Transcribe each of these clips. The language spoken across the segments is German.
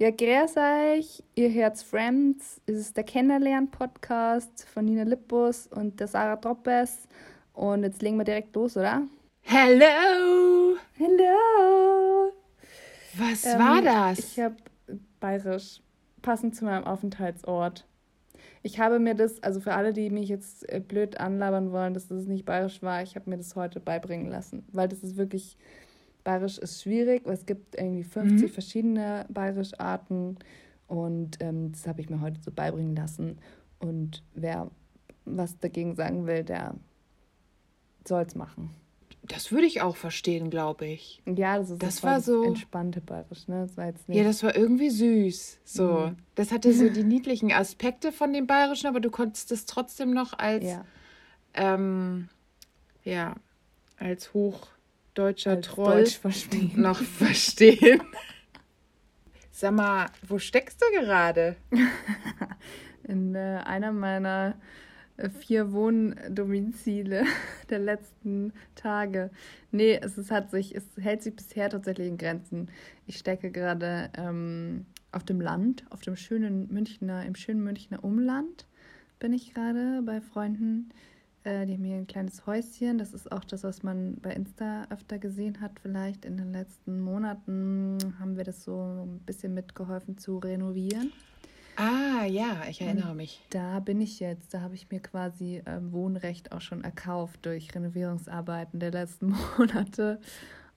Ja, grüß euch, ihr Herz Friends. Es ist der Kennenlernen-Podcast von Nina Lippus und der Sarah Troppes. Und jetzt legen wir direkt los, oder? Hello! Hello! Was ähm, war das? Ich habe bayerisch, passend zu meinem Aufenthaltsort. Ich habe mir das, also für alle, die mich jetzt äh, blöd anlabern wollen, dass das nicht bayerisch war, ich habe mir das heute beibringen lassen, weil das ist wirklich Bayerisch ist schwierig, weil es gibt irgendwie 50 mhm. verschiedene Bayerischarten und ähm, das habe ich mir heute so beibringen lassen. Und wer was dagegen sagen will, der soll es machen. Das würde ich auch verstehen, glaube ich. Ja, das, ist, das, das war, so entspannte Bayerisch, ne? Das war jetzt nicht ja, das war irgendwie süß. So, mhm. das hatte so die niedlichen Aspekte von dem Bayerischen, aber du konntest es trotzdem noch als ja, ähm, ja als hoch deutscher Als Troll Deutsch verstehen. noch verstehen. Sag mal, wo steckst du gerade? In äh, einer meiner äh, vier Wohndomizile der letzten Tage. Nee, es, ist, hat sich, es hält sich bisher tatsächlich in Grenzen. Ich stecke gerade ähm, auf dem Land, auf dem schönen Münchner, im schönen Münchner Umland bin ich gerade bei Freunden äh, die haben hier ein kleines Häuschen. Das ist auch das, was man bei Insta öfter gesehen hat. Vielleicht in den letzten Monaten haben wir das so ein bisschen mitgeholfen zu renovieren. Ah, ja, ich erinnere Und mich. Da bin ich jetzt. Da habe ich mir quasi äh, Wohnrecht auch schon erkauft durch Renovierungsarbeiten der letzten Monate.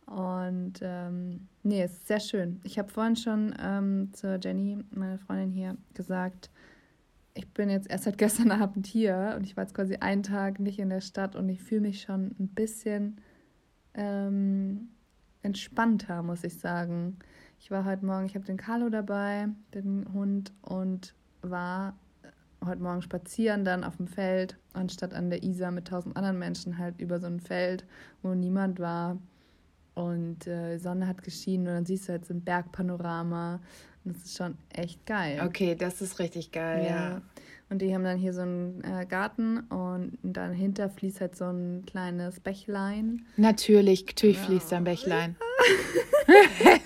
Und ähm, nee, es ist sehr schön. Ich habe vorhin schon ähm, zur Jenny, meine Freundin hier, gesagt, ich bin jetzt erst seit gestern Abend hier und ich war jetzt quasi einen Tag nicht in der Stadt und ich fühle mich schon ein bisschen ähm, entspannter, muss ich sagen. Ich war heute Morgen, ich habe den Carlo dabei, den Hund, und war heute Morgen spazieren dann auf dem Feld, anstatt an der Isar mit tausend anderen Menschen halt über so ein Feld, wo niemand war. Und äh, Sonne hat geschienen und dann siehst du halt so ein Bergpanorama das ist schon echt geil. Okay, das ist richtig geil, ja. ja. Und die haben dann hier so einen äh, Garten und dann hinter fließt halt so ein kleines Bächlein. Natürlich, natürlich ja. fließt da ein Bächlein.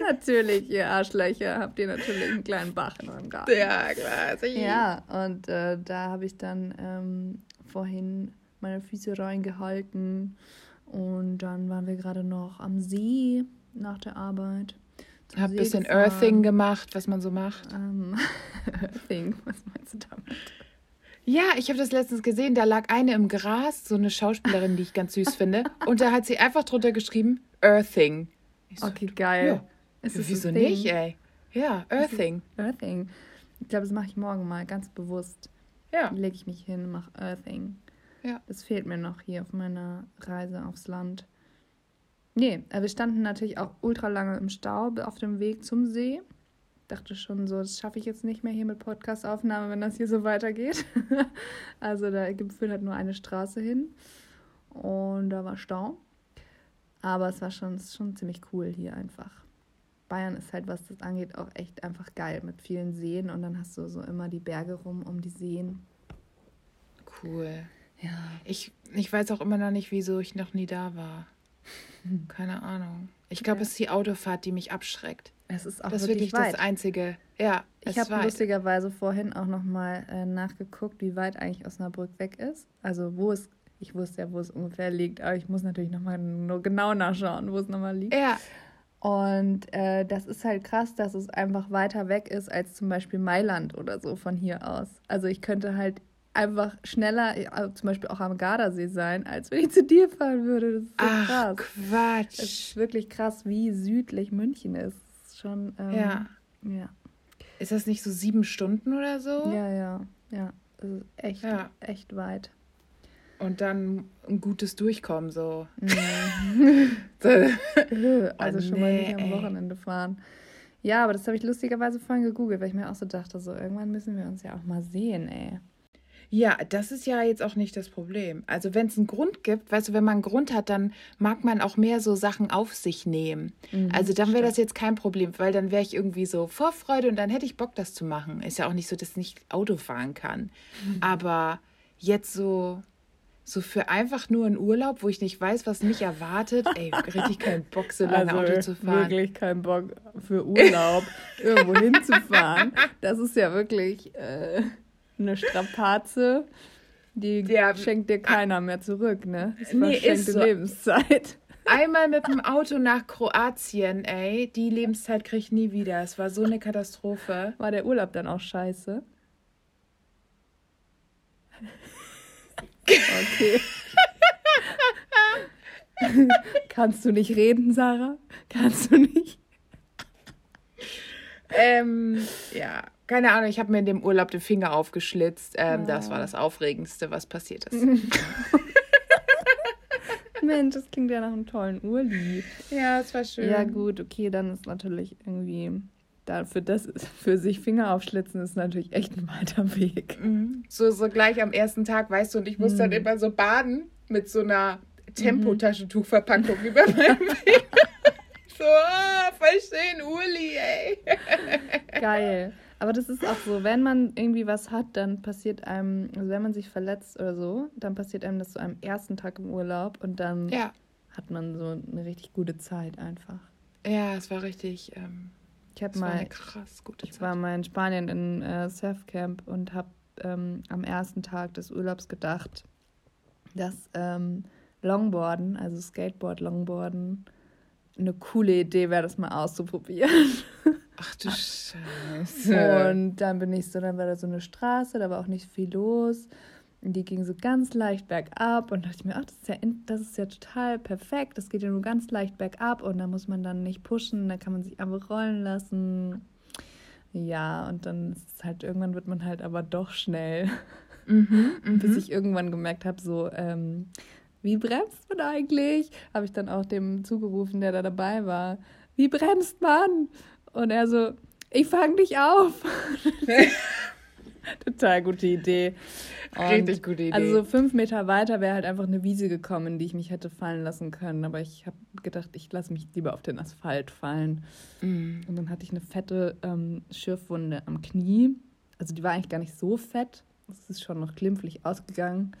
natürlich, ihr Arschlöcher, habt ihr natürlich einen kleinen Bach in eurem Garten. Ja, klar. Ja, und äh, da habe ich dann ähm, vorhin meine Füße reingehalten und dann waren wir gerade noch am See nach der Arbeit. Hab ein bisschen gefahren. Earthing gemacht, was man so macht. Um, Earthing, was meinst du damit? Ja, ich habe das letztens gesehen, da lag eine im Gras, so eine Schauspielerin, die ich ganz süß finde. Und da hat sie einfach drunter geschrieben, Earthing. So, okay, geil. Ja. Ist es Wieso nicht, ey? Ja, Earthing. Earthing. Ich glaube, das mache ich morgen mal ganz bewusst. Ja. Lege ich mich hin, mache Earthing. Ja. Das fehlt mir noch hier auf meiner Reise aufs Land. Nee, wir standen natürlich auch ultra lange im Stau auf dem Weg zum See. Dachte schon so, das schaffe ich jetzt nicht mehr hier mit Podcastaufnahme, wenn das hier so weitergeht. also da führt halt nur eine Straße hin und da war Stau. Aber es war schon, schon ziemlich cool hier einfach. Bayern ist halt, was das angeht, auch echt einfach geil mit vielen Seen und dann hast du so immer die Berge rum um die Seen. Cool. Ja. Ich, ich weiß auch immer noch nicht, wieso ich noch nie da war. Keine Ahnung. Ich glaube, ja. es ist die Autofahrt, die mich abschreckt. Es ist auch das ist wirklich weit. das Einzige. Ja, ich habe lustigerweise vorhin auch noch mal äh, nachgeguckt, wie weit eigentlich Osnabrück weg ist. Also wo es, ich wusste ja, wo es ungefähr liegt, aber ich muss natürlich noch mal nur genau nachschauen, wo es noch mal liegt. Ja. Und äh, das ist halt krass, dass es einfach weiter weg ist als zum Beispiel Mailand oder so von hier aus. Also ich könnte halt einfach schneller, also zum Beispiel auch am Gardasee sein, als wenn ich zu dir fahren würde. Das ist so Ach, krass. Quatsch. Es ist wirklich krass, wie südlich München ist. Schon, ähm, ja. ja. Ist das nicht so sieben Stunden oder so? Ja, ja, ja. Das ist echt, ja. echt weit. Und dann ein gutes Durchkommen so. Mhm. also oh, schon nee, mal nicht am ey. Wochenende fahren. Ja, aber das habe ich lustigerweise vorhin gegoogelt, weil ich mir auch so dachte, so irgendwann müssen wir uns ja auch mal sehen, ey. Ja, das ist ja jetzt auch nicht das Problem. Also wenn es einen Grund gibt, weißt du, wenn man einen Grund hat, dann mag man auch mehr so Sachen auf sich nehmen. Mhm, also dann wäre das jetzt kein Problem, weil dann wäre ich irgendwie so Vorfreude und dann hätte ich Bock, das zu machen. Ist ja auch nicht so, dass ich nicht Auto fahren kann. Mhm. Aber jetzt so, so für einfach nur einen Urlaub, wo ich nicht weiß, was mich erwartet. Ey, richtig keinen Bock, so lange also, Auto zu fahren. Wirklich keinen Bock für Urlaub, irgendwo hinzufahren. Das ist ja wirklich äh, eine Strapaze. Die ja, schenkt dir keiner mehr zurück, ne? Das nee, verschenkte so. Lebenszeit. Einmal mit dem Auto nach Kroatien, ey. Die Lebenszeit krieg ich nie wieder. Es war so eine Katastrophe. War der Urlaub dann auch scheiße? Okay. Kannst du nicht reden, Sarah? Kannst du nicht? Ähm, ja, keine Ahnung, ich habe mir in dem Urlaub den Finger aufgeschlitzt. Ähm, oh. Das war das Aufregendste, was passiert ist. Mensch, das klingt ja nach einem tollen Urli. Ja, es war schön. Ja, gut, okay, dann ist natürlich irgendwie dafür das für sich Finger aufschlitzen ist natürlich echt ein weiter Weg. Mhm. So, so gleich am ersten Tag, weißt du, und ich muss mhm. dann immer so baden mit so einer Tempotaschentuchverpackung mhm. über meinem Finger. so, ah, voll schön, Uli, ey. Geil. Aber das ist auch so, wenn man irgendwie was hat, dann passiert einem, also wenn man sich verletzt oder so, dann passiert einem das so am ersten Tag im Urlaub und dann ja. hat man so eine richtig gute Zeit einfach. Ja, es war richtig. Ähm ich habe mal krass gute Ich Zeit. war mal in Spanien in äh, Surfcamp und habe ähm, am ersten Tag des Urlaubs gedacht, dass ähm, Longboarden, also Skateboard, Longboarden, eine coole Idee wäre, das mal auszuprobieren. Ach du Scheiße. Und dann bin ich so, dann war da so eine Straße, da war auch nicht viel los. Die ging so ganz leicht bergab und dachte ich mir, ach, das ist ja, das ist ja total perfekt. Das geht ja nur ganz leicht bergab und da muss man dann nicht pushen, da kann man sich einfach rollen lassen. Ja, und dann ist es halt, irgendwann wird man halt aber doch schnell. Mhm, Bis mhm. ich irgendwann gemerkt habe, so, ähm, wie bremst man eigentlich? Habe ich dann auch dem zugerufen, der da dabei war. Wie bremst man? Und er so, ich fange dich auf. Total gute Idee. Und Richtig gute Idee. Also so fünf Meter weiter wäre halt einfach eine Wiese gekommen, die ich mich hätte fallen lassen können. Aber ich habe gedacht, ich lasse mich lieber auf den Asphalt fallen. Mm. Und dann hatte ich eine fette ähm, Schürfwunde am Knie. Also die war eigentlich gar nicht so fett. Es ist schon noch glimpflich ausgegangen.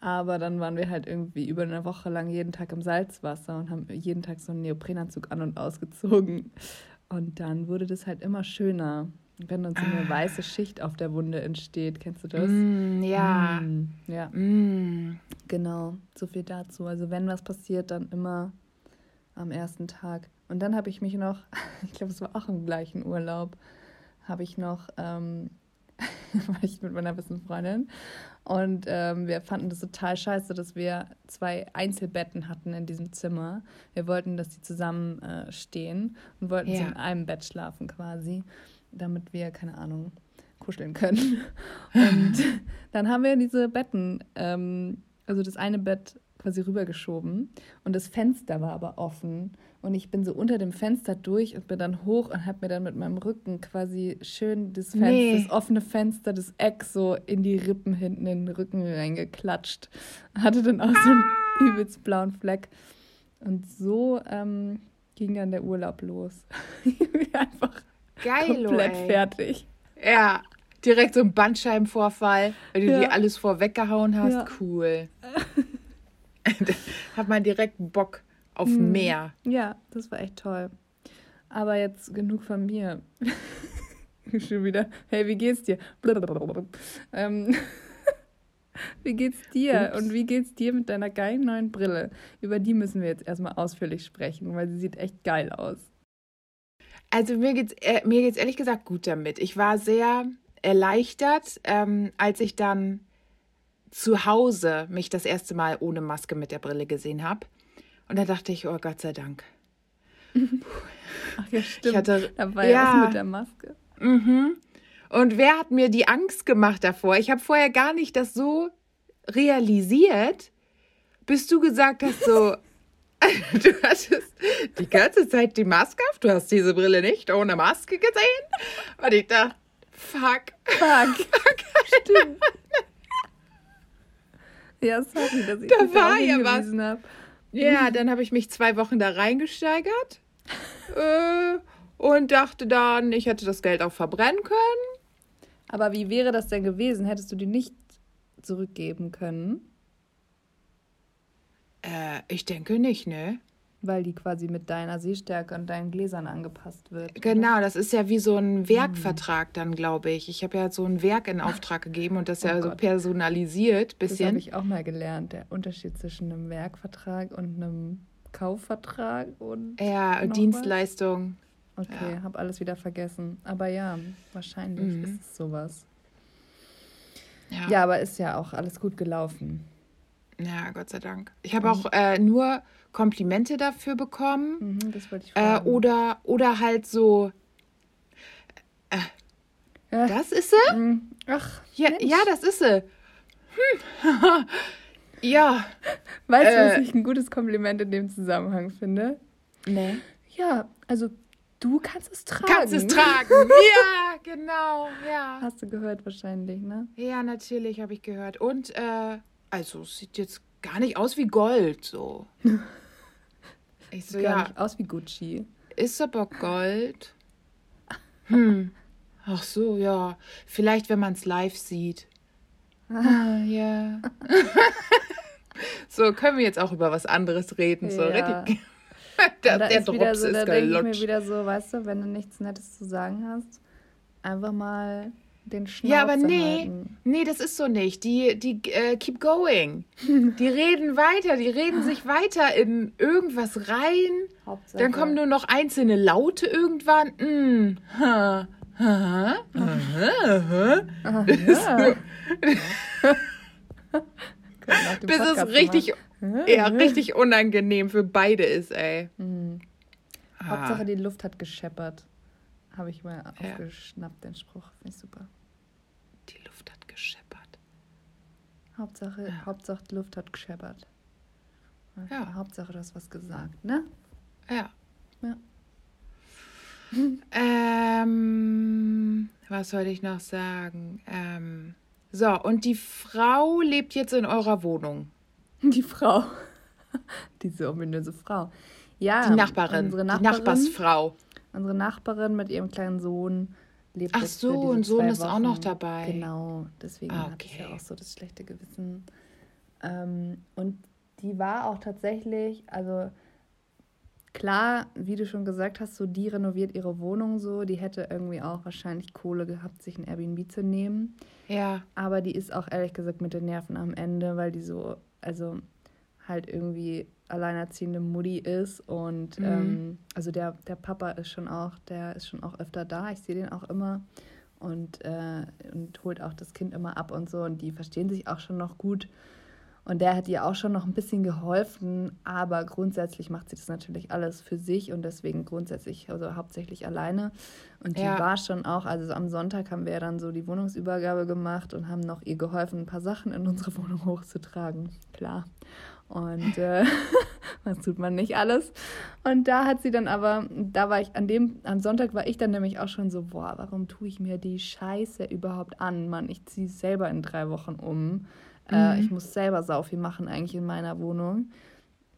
Aber dann waren wir halt irgendwie über eine Woche lang jeden Tag im Salzwasser und haben jeden Tag so einen Neoprenanzug an und ausgezogen. Und dann wurde das halt immer schöner. Wenn dann so eine ah. weiße Schicht auf der Wunde entsteht, kennst du das? Mm, ja. Mm, ja. Mm. Genau, so viel dazu. Also wenn was passiert, dann immer am ersten Tag. Und dann habe ich mich noch, ich glaube, es war auch im gleichen Urlaub, habe ich noch, ähm, war ich mit meiner besten Freundin und ähm, wir fanden das total scheiße, dass wir zwei Einzelbetten hatten in diesem Zimmer. Wir wollten, dass die zusammen äh, stehen und wollten ja. sie in einem Bett schlafen quasi damit wir, keine Ahnung, kuscheln können. Und dann haben wir diese Betten, ähm, also das eine Bett quasi rübergeschoben und das Fenster war aber offen und ich bin so unter dem Fenster durch und bin dann hoch und habe mir dann mit meinem Rücken quasi schön das, Fenster, nee. das offene Fenster, das Eck so in die Rippen hinten in den Rücken reingeklatscht. Hatte dann auch so einen ah. übelst blauen Fleck. Und so ähm, ging dann der Urlaub los. Einfach Geil, komplett ey. fertig. Ja, direkt so ein Bandscheibenvorfall, weil du ja. dir alles vorweggehauen hast. Ja. Cool. Hat man direkt Bock auf hm. mehr. Ja, das war echt toll. Aber jetzt genug von mir. Schon wieder. Hey, wie geht's dir? ähm, wie geht's dir? Ups. Und wie geht's dir mit deiner geilen neuen Brille? Über die müssen wir jetzt erstmal ausführlich sprechen, weil sie sieht echt geil aus. Also mir geht's, äh, mir geht's ehrlich gesagt gut damit. Ich war sehr erleichtert, ähm, als ich dann zu Hause mich das erste Mal ohne Maske mit der Brille gesehen habe. Und da dachte ich, oh Gott sei Dank. Ach ja, stimmt. Ich hatte, da war ja was mit der Maske. Mhm. Und wer hat mir die Angst gemacht davor? Ich habe vorher gar nicht das so realisiert, bis du gesagt hast, so, Du hattest die ganze Zeit die Maske auf. Du hast diese Brille nicht ohne Maske gesehen. Und ich dachte, fuck. Fuck. fuck. Stimmt. Ja, sorry, dass ich da das war ja was. Hab. Ja, dann habe ich mich zwei Wochen da reingesteigert äh, und dachte dann, ich hätte das Geld auch verbrennen können. Aber wie wäre das denn gewesen? Hättest du die nicht zurückgeben können? Äh, ich denke nicht, ne? Weil die quasi mit deiner Sehstärke und deinen Gläsern angepasst wird. Genau, das ist ja wie so ein Werkvertrag hm. dann, glaube ich. Ich habe ja so ein Werk in Auftrag gegeben und das oh ja Gott. so personalisiert. Bisschen. Das habe ich auch mal gelernt, der Unterschied zwischen einem Werkvertrag und einem Kaufvertrag und. Ja, Dienstleistung. Was? Okay, ja. habe alles wieder vergessen. Aber ja, wahrscheinlich mhm. ist es sowas. Ja. ja, aber ist ja auch alles gut gelaufen. Ja, Gott sei Dank. Ich habe auch äh, nur Komplimente dafür bekommen. Mhm, das wollte ich äh, fragen. Äh, oder, oder halt so. Äh, ja. Das ist sie? Mhm. Ach. Ja, ja, das ist sie. Hm. ja. Weißt du, was äh. ich ein gutes Kompliment in dem Zusammenhang finde? Nee. Ja, also du kannst es tragen. Kannst es tragen. ja, genau. Ja. Hast du gehört wahrscheinlich, ne? Ja, natürlich habe ich gehört. Und äh, also es sieht jetzt gar nicht aus wie Gold so. ich so, gar ja. nicht aus wie Gucci. Ist aber Gold. Hm. Ach so, ja. Vielleicht, wenn man es live sieht. Ah, ja. so, können wir jetzt auch über was anderes reden. So, ja. richtig. der, der Drops so, ist da denke ich mir wieder so, weißt du, wenn du nichts Nettes zu sagen hast, einfach mal den Schnauz Ja, aber nee, halten. nee, das ist so nicht. Die, die uh, keep going. die reden weiter, die reden sich weiter in irgendwas rein. Hauptsache. Dann kommen nur noch einzelne Laute irgendwann. Mm. Ha. Ha. Ha. Ha. Bis es richtig, ja, richtig unangenehm für beide ist, ey. Mhm. Hauptsache die Luft hat gescheppert. Habe ich mal ja. aufgeschnappt, den Spruch. Finde ich super. Die Luft hat gescheppert. Hauptsache, ja. Hauptsache die Luft hat gescheppert. Ja. Hauptsache, du hast was gesagt, ne? Ja. Ja. ähm, was soll ich noch sagen? Ähm, so, und die Frau lebt jetzt in eurer Wohnung. Die Frau. Diese ominöse Frau. Ja, die Nachbarin. Unsere Nachbarin, die Nachbarsfrau. Unsere Nachbarin mit ihrem kleinen Sohn lebt Ach so, und Sohn ist auch noch dabei. Genau, deswegen ah, okay. hat sie ja auch so das schlechte Gewissen. Ähm, und die war auch tatsächlich, also klar, wie du schon gesagt hast, so die renoviert ihre Wohnung so, die hätte irgendwie auch wahrscheinlich Kohle gehabt, sich ein Airbnb zu nehmen. Ja. Aber die ist auch ehrlich gesagt mit den Nerven am Ende, weil die so, also halt irgendwie alleinerziehende Mutti ist und mhm. ähm, also der, der Papa ist schon auch, der ist schon auch öfter da, ich sehe den auch immer und, äh, und holt auch das Kind immer ab und so und die verstehen sich auch schon noch gut und der hat ihr auch schon noch ein bisschen geholfen, aber grundsätzlich macht sie das natürlich alles für sich und deswegen grundsätzlich, also hauptsächlich alleine. Und die ja. war schon auch, also am Sonntag haben wir dann so die Wohnungsübergabe gemacht und haben noch ihr geholfen, ein paar Sachen in unsere Wohnung hochzutragen. Klar. Und äh, das tut man nicht alles. Und da hat sie dann aber, da war ich an dem, am Sonntag war ich dann nämlich auch schon so, boah, warum tue ich mir die Scheiße überhaupt an, Mann? Ich ziehe selber in drei Wochen um. Äh, mhm. Äh, ich muss selber sau viel machen eigentlich in meiner Wohnung.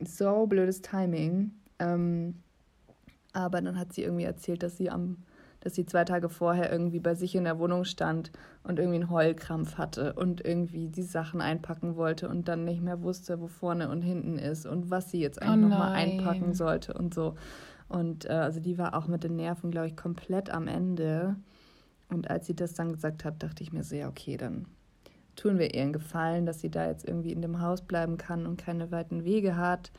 So blödes Timing. Ähm, aber dann hat sie irgendwie erzählt, dass sie am dass sie zwei Tage vorher irgendwie bei sich in der Wohnung stand und irgendwie einen Heulkrampf hatte und irgendwie die Sachen einpacken wollte und dann nicht mehr wusste, wo vorne und hinten ist und was sie jetzt eigentlich oh nochmal einpacken sollte und so. Und äh, also die war auch mit den Nerven, glaube ich, komplett am Ende. Und als sie das dann gesagt hat, dachte ich mir so, ja, okay, dann tun wir ihr einen Gefallen, dass sie da jetzt irgendwie in dem Haus bleiben kann und keine weiten Wege hat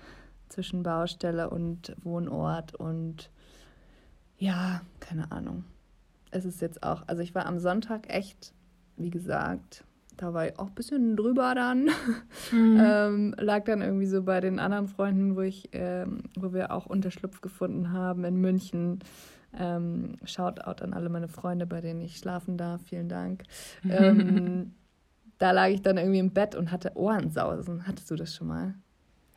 zwischen Baustelle und Wohnort und ja, keine Ahnung. Es ist jetzt auch, also ich war am Sonntag echt, wie gesagt, da war ich auch ein bisschen drüber dann. Mhm. ähm, lag dann irgendwie so bei den anderen Freunden, wo ich, ähm, wo wir auch Unterschlupf gefunden haben in München. Ähm, Shoutout an alle meine Freunde, bei denen ich schlafen darf. Vielen Dank. Ähm, da lag ich dann irgendwie im Bett und hatte Ohrensausen. Hattest du das schon mal?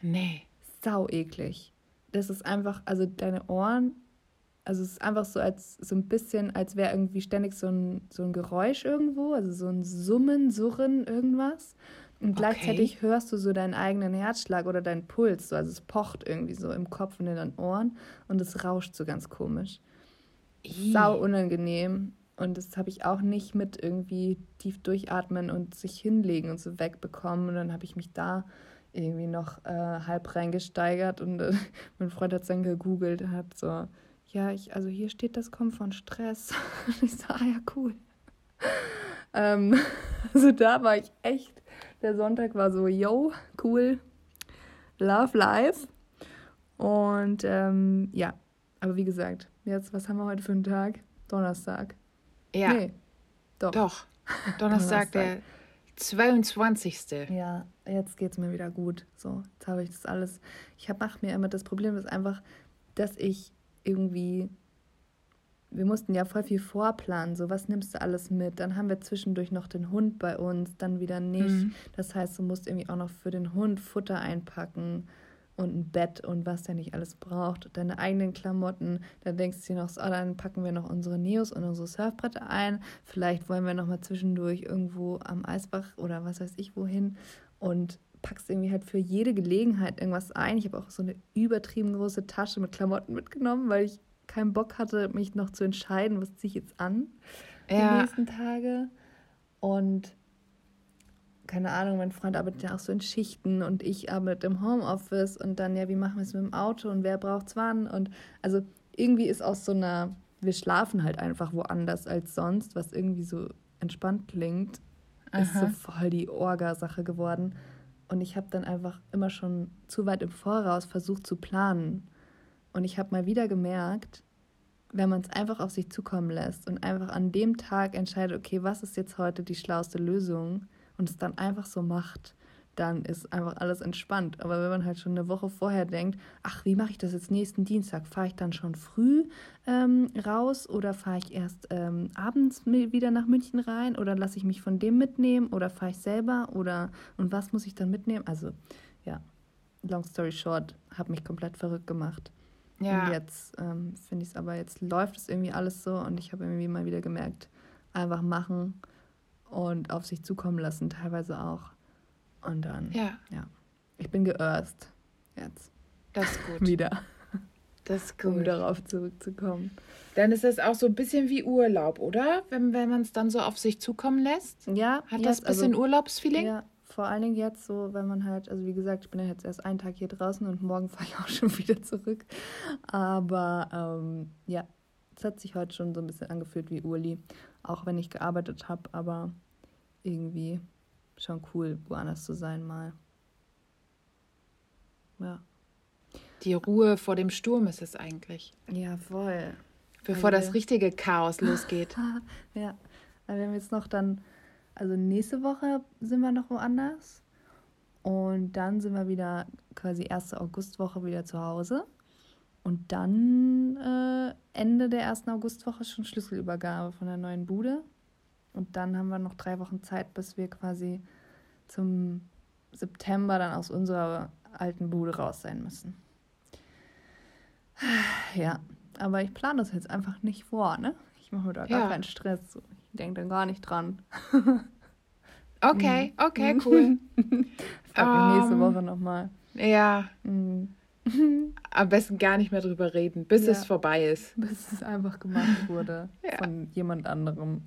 Nee. Sau eklig. Das ist einfach, also deine Ohren also es ist einfach so als so ein bisschen, als wäre irgendwie ständig so ein, so ein Geräusch irgendwo, also so ein Summen, Surren, irgendwas. Und gleichzeitig okay. hörst du so deinen eigenen Herzschlag oder deinen Puls. So. Also es pocht irgendwie so im Kopf und in den Ohren und es rauscht so ganz komisch. I. Sau unangenehm. Und das habe ich auch nicht mit irgendwie tief durchatmen und sich hinlegen und so wegbekommen. Und dann habe ich mich da irgendwie noch äh, halb reingesteigert und äh, mein Freund hat es dann gegoogelt und hat so, ja, ich, also hier steht, das kommt von Stress. Und ich so, ah ja, cool. ähm, also da war ich echt, der Sonntag war so, yo, cool, love life. Und ähm, ja, aber wie gesagt, jetzt, was haben wir heute für einen Tag? Donnerstag. Ja. Nee, doch. Doch. Donnerstag, der 22. Ja, jetzt geht es mir wieder gut. So, jetzt habe ich das alles. Ich mache mir immer das Problem, ist einfach, dass ich irgendwie. Wir mussten ja voll viel vorplanen. So, was nimmst du alles mit? Dann haben wir zwischendurch noch den Hund bei uns, dann wieder nicht. Mhm. Das heißt, du musst irgendwie auch noch für den Hund Futter einpacken und ein Bett und was der nicht alles braucht, deine eigenen Klamotten. Dann denkst du dir noch, so, oh, dann packen wir noch unsere Neos und unsere Surfbretter ein. Vielleicht wollen wir noch mal zwischendurch irgendwo am Eisbach oder was weiß ich wohin und packst irgendwie halt für jede Gelegenheit irgendwas ein. Ich habe auch so eine übertrieben große Tasche mit Klamotten mitgenommen, weil ich keinen Bock hatte, mich noch zu entscheiden, was ziehe ich jetzt an ja. die nächsten Tage. Und keine Ahnung, mein Freund arbeitet ja auch so in Schichten und ich arbeite im Homeoffice und dann, ja, wie machen wir es mit dem Auto und wer braucht es wann? Und also irgendwie ist aus so einer, wir schlafen halt einfach woanders als sonst, was irgendwie so entspannt klingt, Aha. ist so voll die Orga-Sache geworden. Und ich habe dann einfach immer schon zu weit im Voraus versucht zu planen. Und ich habe mal wieder gemerkt, wenn man es einfach auf sich zukommen lässt und einfach an dem Tag entscheidet, okay, was ist jetzt heute die schlauste Lösung, und es dann einfach so macht, dann ist einfach alles entspannt. Aber wenn man halt schon eine Woche vorher denkt, ach, wie mache ich das jetzt nächsten Dienstag? Fahre ich dann schon früh ähm, raus oder fahre ich erst ähm, abends wieder nach München rein oder lasse ich mich von dem mitnehmen oder fahre ich selber oder und was muss ich dann mitnehmen? Also ja, long story short, habe mich komplett verrückt gemacht. Ja. Und jetzt ähm, finde ich es aber, jetzt läuft es irgendwie alles so und ich habe irgendwie mal wieder gemerkt, einfach machen und auf sich zukommen lassen, teilweise auch. Und dann, ja. ja. Ich bin geirst jetzt. Das ist gut. Wieder. Das ist gut. Um darauf zurückzukommen. Dann ist das auch so ein bisschen wie Urlaub, oder? Wenn, wenn man es dann so auf sich zukommen lässt. Ja. Hat das ein bisschen also, Urlaubsfeeling? Ja, vor allen Dingen jetzt so, wenn man halt, also wie gesagt, ich bin ja jetzt erst einen Tag hier draußen und morgen fahre ich auch schon wieder zurück. Aber ähm, ja, es hat sich heute schon so ein bisschen angefühlt wie Urli auch wenn ich gearbeitet habe, aber irgendwie schon cool, woanders zu sein mal. Ja. Die Ruhe vor dem Sturm ist es eigentlich. Ja, voll. Bevor also, das richtige Chaos losgeht. ja. Wir haben jetzt noch dann, also nächste Woche sind wir noch woanders. Und dann sind wir wieder quasi erste Augustwoche wieder zu Hause. Und dann äh, Ende der ersten Augustwoche schon Schlüsselübergabe von der neuen Bude. Und dann haben wir noch drei Wochen Zeit, bis wir quasi zum September dann aus unserer alten Bude raus sein müssen. Ja, aber ich plane das jetzt einfach nicht vor, ne? Ich mache mir da gar keinen Stress. Ich denke dann gar nicht dran. Okay, okay, cool. Frag mich nächste um, Woche nochmal. Ja. Mhm. Am besten gar nicht mehr drüber reden, bis ja. es vorbei ist. Bis es einfach gemacht wurde ja. von jemand anderem.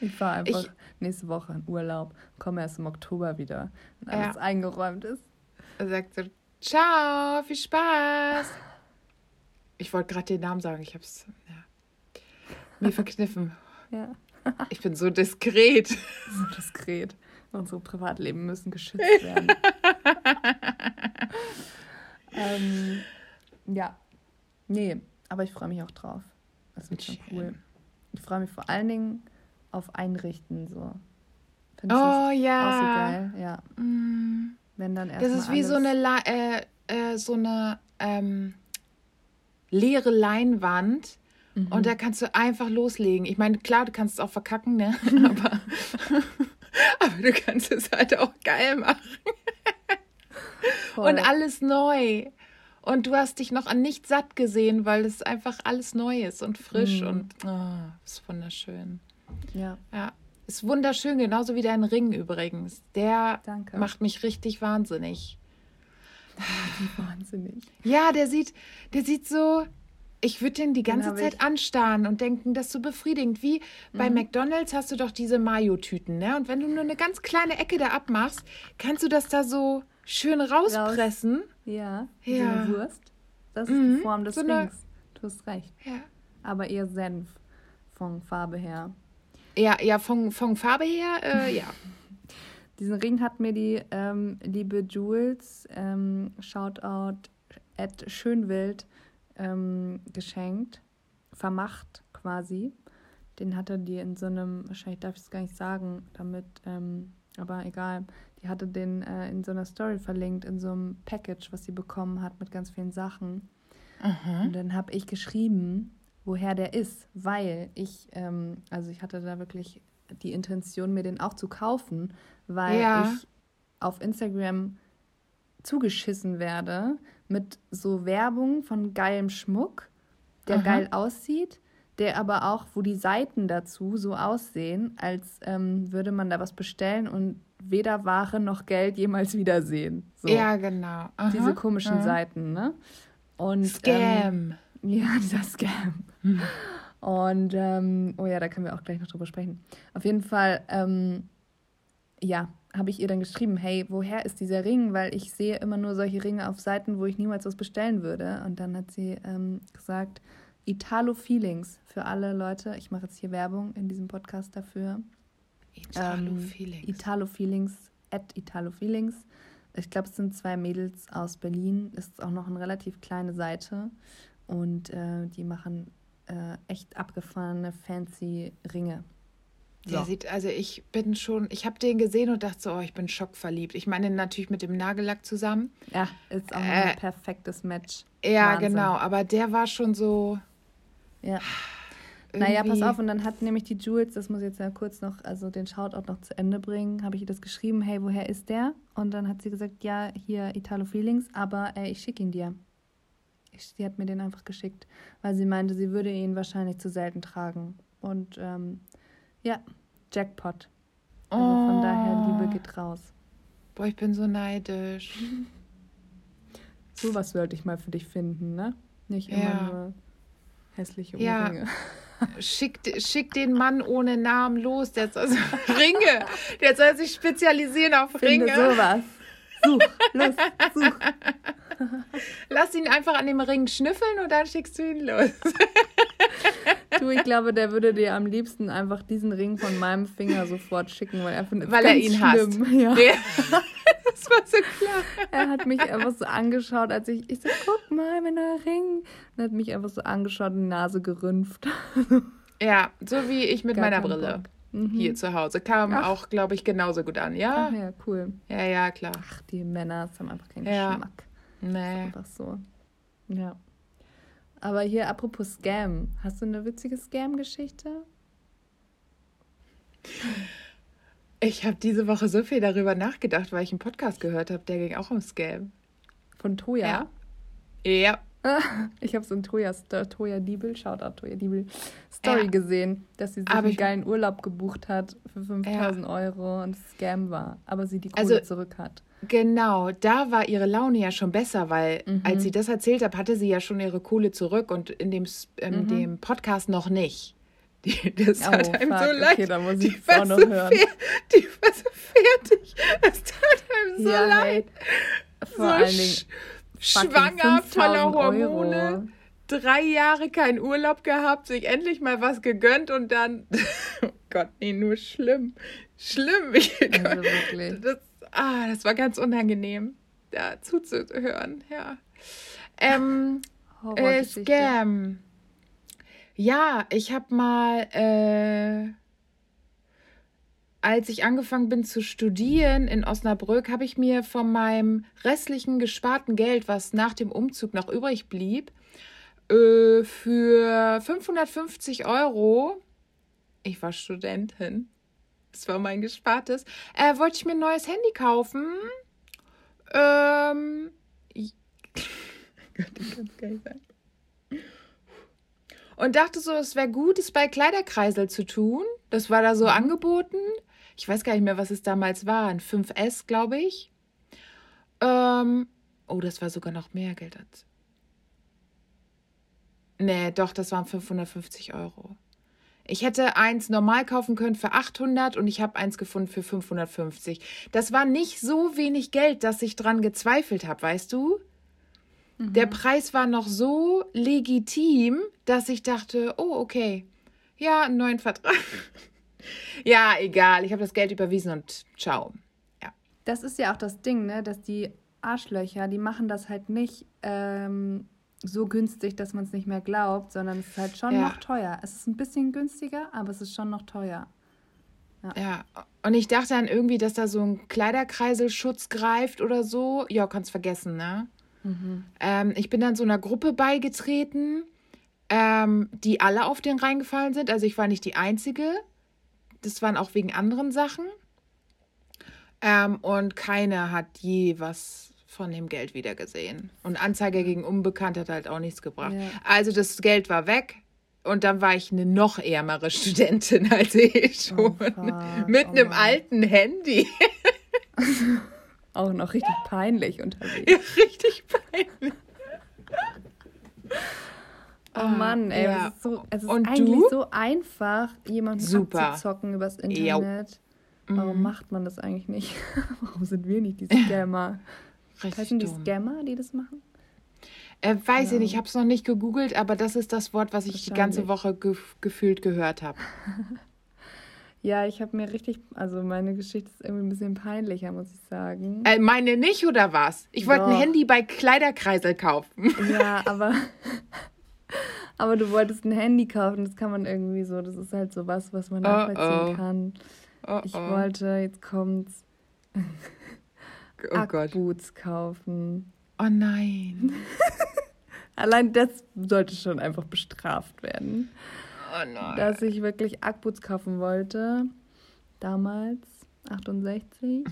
Ich fahre einfach ich, nächste Woche in Urlaub, komme erst im Oktober wieder, wenn alles ja. eingeräumt ist. Er sagt so, ciao, viel Spaß. Ich wollte gerade den Namen sagen, ich habe es ja, mir verkniffen. ja. Ich bin so diskret. So diskret. Unsere Privatleben müssen geschützt werden. ähm, ja, nee, aber ich freue mich auch drauf. Das wird schon cool. Ich freue mich vor allen Dingen auf Einrichten so. Find oh ja. So. Ja. Mm. Wenn dann erst Das ist wie so eine, äh, äh, so eine ähm, leere Leinwand. Mhm. Und da kannst du einfach loslegen. Ich meine, klar, du kannst es auch verkacken, ne? aber, aber du kannst es halt auch geil machen. Und alles neu. Und du hast dich noch an nichts satt gesehen, weil es einfach alles neu ist und frisch mhm. und oh, ist wunderschön. Ja. Ja. Ist wunderschön, genauso wie dein Ring übrigens. Der Danke. macht mich richtig wahnsinnig. wahnsinnig. Ja, der sieht, der sieht so, ich würde den die ganze Zeit ich. anstarren und denken, das ist so befriedigend. Wie mhm. bei McDonalds hast du doch diese Mayo-Tüten, ne? Und wenn du nur eine ganz kleine Ecke da abmachst, kannst du das da so schön rauspressen. Raus. Ja, ja. so eine Wurst. Das ist mhm. die Form des so Rings. Du hast recht. Ja. Aber eher Senf von Farbe her. Ja, ja, von, von Farbe her, äh, ja. Diesen Ring hat mir die ähm, liebe Jules, ähm, Shoutout at Schönwild, ähm, geschenkt, vermacht quasi. Den hatte die in so einem, wahrscheinlich darf ich es gar nicht sagen, damit, ähm, aber egal. Die hatte den äh, in so einer Story verlinkt, in so einem Package, was sie bekommen hat mit ganz vielen Sachen. Aha. Und dann habe ich geschrieben, woher der ist, weil ich, ähm, also ich hatte da wirklich die Intention, mir den auch zu kaufen, weil ja. ich auf Instagram zugeschissen werde mit so Werbung von geilem Schmuck, der Aha. geil aussieht, der aber auch, wo die Seiten dazu so aussehen, als ähm, würde man da was bestellen und weder Ware noch Geld jemals wiedersehen. So. Ja, genau. Aha. Diese komischen Aha. Seiten, ne? Und, Scam. Ähm, ja, dieser Scam. Und, ähm, oh ja, da können wir auch gleich noch drüber sprechen. Auf jeden Fall, ähm, ja, habe ich ihr dann geschrieben, hey, woher ist dieser Ring? Weil ich sehe immer nur solche Ringe auf Seiten, wo ich niemals was bestellen würde. Und dann hat sie ähm, gesagt, Italo Feelings für alle Leute. Ich mache jetzt hier Werbung in diesem Podcast dafür. Italo ähm, Feelings. Italo Feelings, at Italo Feelings. Ich glaube, es sind zwei Mädels aus Berlin. Ist auch noch eine relativ kleine Seite. Und äh, die machen äh, echt abgefahrene, fancy Ringe. So. Der sieht, also ich bin schon, ich habe den gesehen und dachte so, oh, ich bin schockverliebt. Ich meine natürlich mit dem Nagellack zusammen. Ja, ist auch äh, ein perfektes Match. Ja, Wahnsinn. genau, aber der war schon so. Ja. Naja, pass auf, und dann hat nämlich die Jules, das muss ich jetzt ja kurz noch, also den Shoutout noch zu Ende bringen, habe ich ihr das geschrieben, hey, woher ist der? Und dann hat sie gesagt, ja, hier Italo Feelings, aber äh, ich schicke ihn dir. Ich, sie hat mir den einfach geschickt, weil sie meinte, sie würde ihn wahrscheinlich zu selten tragen. Und ähm, ja, Jackpot. Also oh. von daher, Liebe geht raus. Boah, ich bin so neidisch. So was sollte ich mal für dich finden, ne? Nicht immer ja. nur hässliche Ohrringe. Ja. Schick, schick den Mann ohne Namen los. Der soll, also Ringe. Der soll sich spezialisieren auf Finde Ringe. sowas. Such, los, such. Lass ihn einfach an dem Ring schnüffeln und dann schickst du ihn los. Du, ich glaube, der würde dir am liebsten einfach diesen Ring von meinem Finger sofort schicken, weil er findet weil er ihn schlimm. hasst. Ja. ja. das war so klar. Er hat mich einfach so angeschaut, als ich, ich so, guck mal, mein Ring. Und hat mich einfach so angeschaut und die Nase gerümpft. Ja, so wie ich mit Gar meiner Brille. Mhm. Hier zu Hause. Kam Ach. auch, glaube ich, genauso gut an, ja? Ach ja, cool. Ja, ja, klar. Ach, die Männer haben einfach keinen ja. Geschmack. Nee. Das ist einfach so. Ja. Aber hier, apropos Scam, hast du eine witzige Scam-Geschichte? Ich habe diese Woche so viel darüber nachgedacht, weil ich einen Podcast gehört habe, der ging auch um Scam. Von Toya? Ja. ja. Ich habe so ein Toya, Toya Diebel, Shoutout Toya Diebel, Story ja. gesehen, dass sie sich einen geilen Urlaub gebucht hat für 5000 ja. Euro und es Scam war, aber sie die Kohle also, zurück hat. Genau, da war ihre Laune ja schon besser, weil mhm. als sie das erzählt hat, hatte sie ja schon ihre Kohle zurück und in dem, ähm, mhm. dem Podcast noch nicht. Die, das oh, hat einem fuck. so leid. Okay, da muss die war auch noch so hören. die war so fertig. Es tat einem so ja, leid. Vor so allen Dingen schwanger, voller Hormone. Euro. Drei Jahre keinen Urlaub gehabt, sich endlich mal was gegönnt und dann. oh Gott, nee, nur schlimm. Schlimm. Also wirklich. Das, ah, das war ganz unangenehm, da zuzuhören, ja. Ähm, äh, Scam. Ja, ich habe mal, äh, als ich angefangen bin zu studieren in Osnabrück, habe ich mir von meinem restlichen gesparten Geld, was nach dem Umzug noch übrig blieb, äh, für 550 Euro, ich war Studentin, das war mein gespartes, äh, wollte ich mir ein neues Handy kaufen. Ähm, ich, Gott, ich kann es gar nicht sagen. Und dachte so, es wäre gut, es bei Kleiderkreisel zu tun. Das war da so mhm. angeboten. Ich weiß gar nicht mehr, was es damals war. Ein 5S, glaube ich. Ähm, oh, das war sogar noch mehr Geld als. Nee, doch, das waren 550 Euro. Ich hätte eins normal kaufen können für 800 und ich habe eins gefunden für 550. Das war nicht so wenig Geld, dass ich dran gezweifelt habe, weißt du? Mhm. Der Preis war noch so legitim, dass ich dachte, oh, okay. Ja, einen neuen Vertrag. ja, egal. Ich habe das Geld überwiesen und ciao. Ja. Das ist ja auch das Ding, ne? Dass die Arschlöcher, die machen das halt nicht ähm, so günstig, dass man es nicht mehr glaubt, sondern es ist halt schon ja. noch teuer. Es ist ein bisschen günstiger, aber es ist schon noch teuer. Ja. ja. und ich dachte dann irgendwie, dass da so ein Kleiderkreiselschutz greift oder so. Ja, kannst vergessen, ne? Mhm. Ähm, ich bin dann so einer Gruppe beigetreten, ähm, die alle auf den reingefallen sind. Also ich war nicht die Einzige. Das waren auch wegen anderen Sachen. Ähm, und keiner hat je was von dem Geld wieder gesehen. Und Anzeige gegen Unbekannt hat halt auch nichts gebracht. Ja. Also das Geld war weg. Und dann war ich eine noch ärmere Studentin als oh, schon. Oh, mit oh, einem Mann. alten Handy. auch noch richtig peinlich unterwegs. Ja, richtig peinlich. Oh ah, Mann, ey, ja. es ist, so, es ist Und eigentlich du? so einfach, jemanden Super. abzuzocken übers Internet. Jo. Warum mhm. macht man das eigentlich nicht? Warum sind wir nicht die Scammer? Richtig Heißen die Scammer, die das machen? Äh, weiß ja. ich nicht, ich habe es noch nicht gegoogelt, aber das ist das Wort, was ich die ganze Woche ge gefühlt gehört habe. ja, ich habe mir richtig, also meine Geschichte ist irgendwie ein bisschen peinlicher, muss ich sagen. Äh, meine nicht oder was? Ich wollte ein Handy bei Kleiderkreisel kaufen. Ja, aber, aber du wolltest ein Handy kaufen, das kann man irgendwie so, das ist halt so was, was man nachvollziehen oh, oh. kann. Oh, ich wollte, jetzt kommt's oh Ackboots kaufen. Oh nein. Allein das sollte schon einfach bestraft werden. Oh nein. Dass ich wirklich Ackboots kaufen wollte. Damals, 68.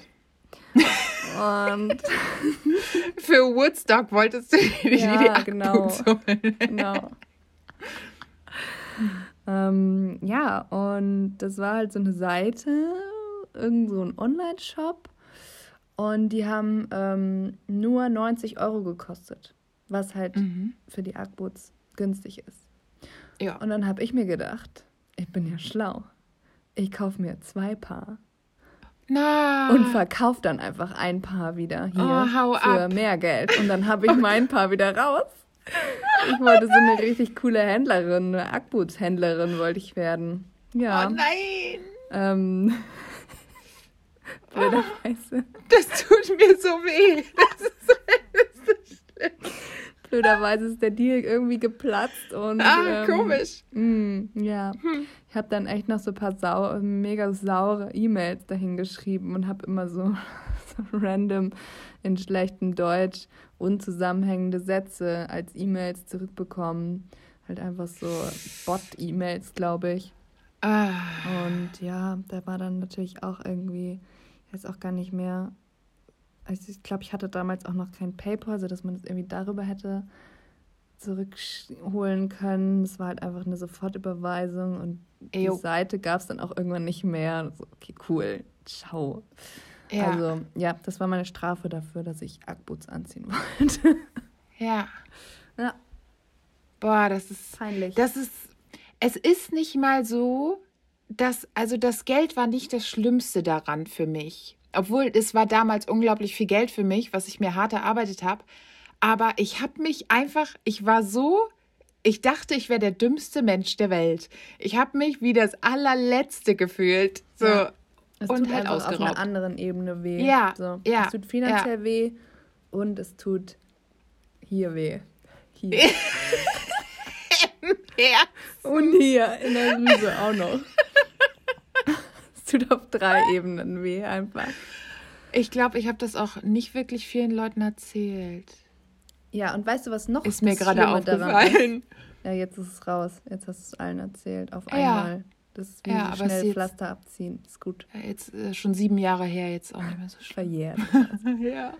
Und für Woodstock wolltest du dir ja, die genau, genau. ähm, ja, und das war halt so eine Seite, irgend so ein Online-Shop. Und die haben ähm, nur 90 Euro gekostet, was halt mhm. für die Ackboots günstig ist. Ja. Und dann habe ich mir gedacht, ich bin ja schlau. Ich kaufe mir zwei Paar. Na. Und verkaufe dann einfach ein Paar wieder hier oh, für ab. mehr Geld. Und dann habe ich mein Paar wieder raus. Ich wollte so eine richtig coole Händlerin, eine Ackboots-Händlerin wollte ich werden. Ja. Oh nein! Ähm, Blöderweise. Das tut mir so weh. Das ist, das ist schlimm. Blöderweise ist der Deal irgendwie geplatzt und. Ah, ähm, komisch. Mh, ja. Hm. Ich habe dann echt noch so ein paar sau mega saure E-Mails dahin geschrieben und habe immer so, so random in schlechtem Deutsch unzusammenhängende Sätze als E-Mails zurückbekommen. Halt einfach so Bot-E-Mails, glaube ich. Ah. Und ja, da war dann natürlich auch irgendwie weiß auch gar nicht mehr. Also ich glaube, ich hatte damals auch noch kein PayPal, sodass man das irgendwie darüber hätte zurückholen können. Es war halt einfach eine Sofortüberweisung und die Ejo. Seite gab es dann auch irgendwann nicht mehr. So, okay, cool, ciao. Ja. Also, ja, das war meine Strafe dafür, dass ich Ackboots anziehen wollte. Ja. Ja. Boah, das ist peinlich. Das ist, es ist nicht mal so, das, also das Geld war nicht das Schlimmste daran für mich. Obwohl es war damals unglaublich viel Geld für mich, was ich mir hart erarbeitet habe. Aber ich habe mich einfach, ich war so, ich dachte, ich wäre der dümmste Mensch der Welt. Ich habe mich wie das allerletzte gefühlt. So. Ja. Es und tut halt auf einer anderen Ebene weh. Ja, so. ja. Es tut finanziell ja. weh und es tut hier weh. Hier. und hier in der Rübe auch noch tut auf drei Ebenen weh einfach. Ich glaube, ich habe das auch nicht wirklich vielen Leuten erzählt. Ja, und weißt du, was noch ist mir gerade aufgefallen? Ja, jetzt ist es raus. Jetzt hast du es allen erzählt auf einmal. Ja. Das ist wie ja, so schnell jetzt, Pflaster abziehen. Ist gut. Ja, jetzt äh, schon sieben Jahre her, jetzt auch nicht mehr so Verjährt. ja.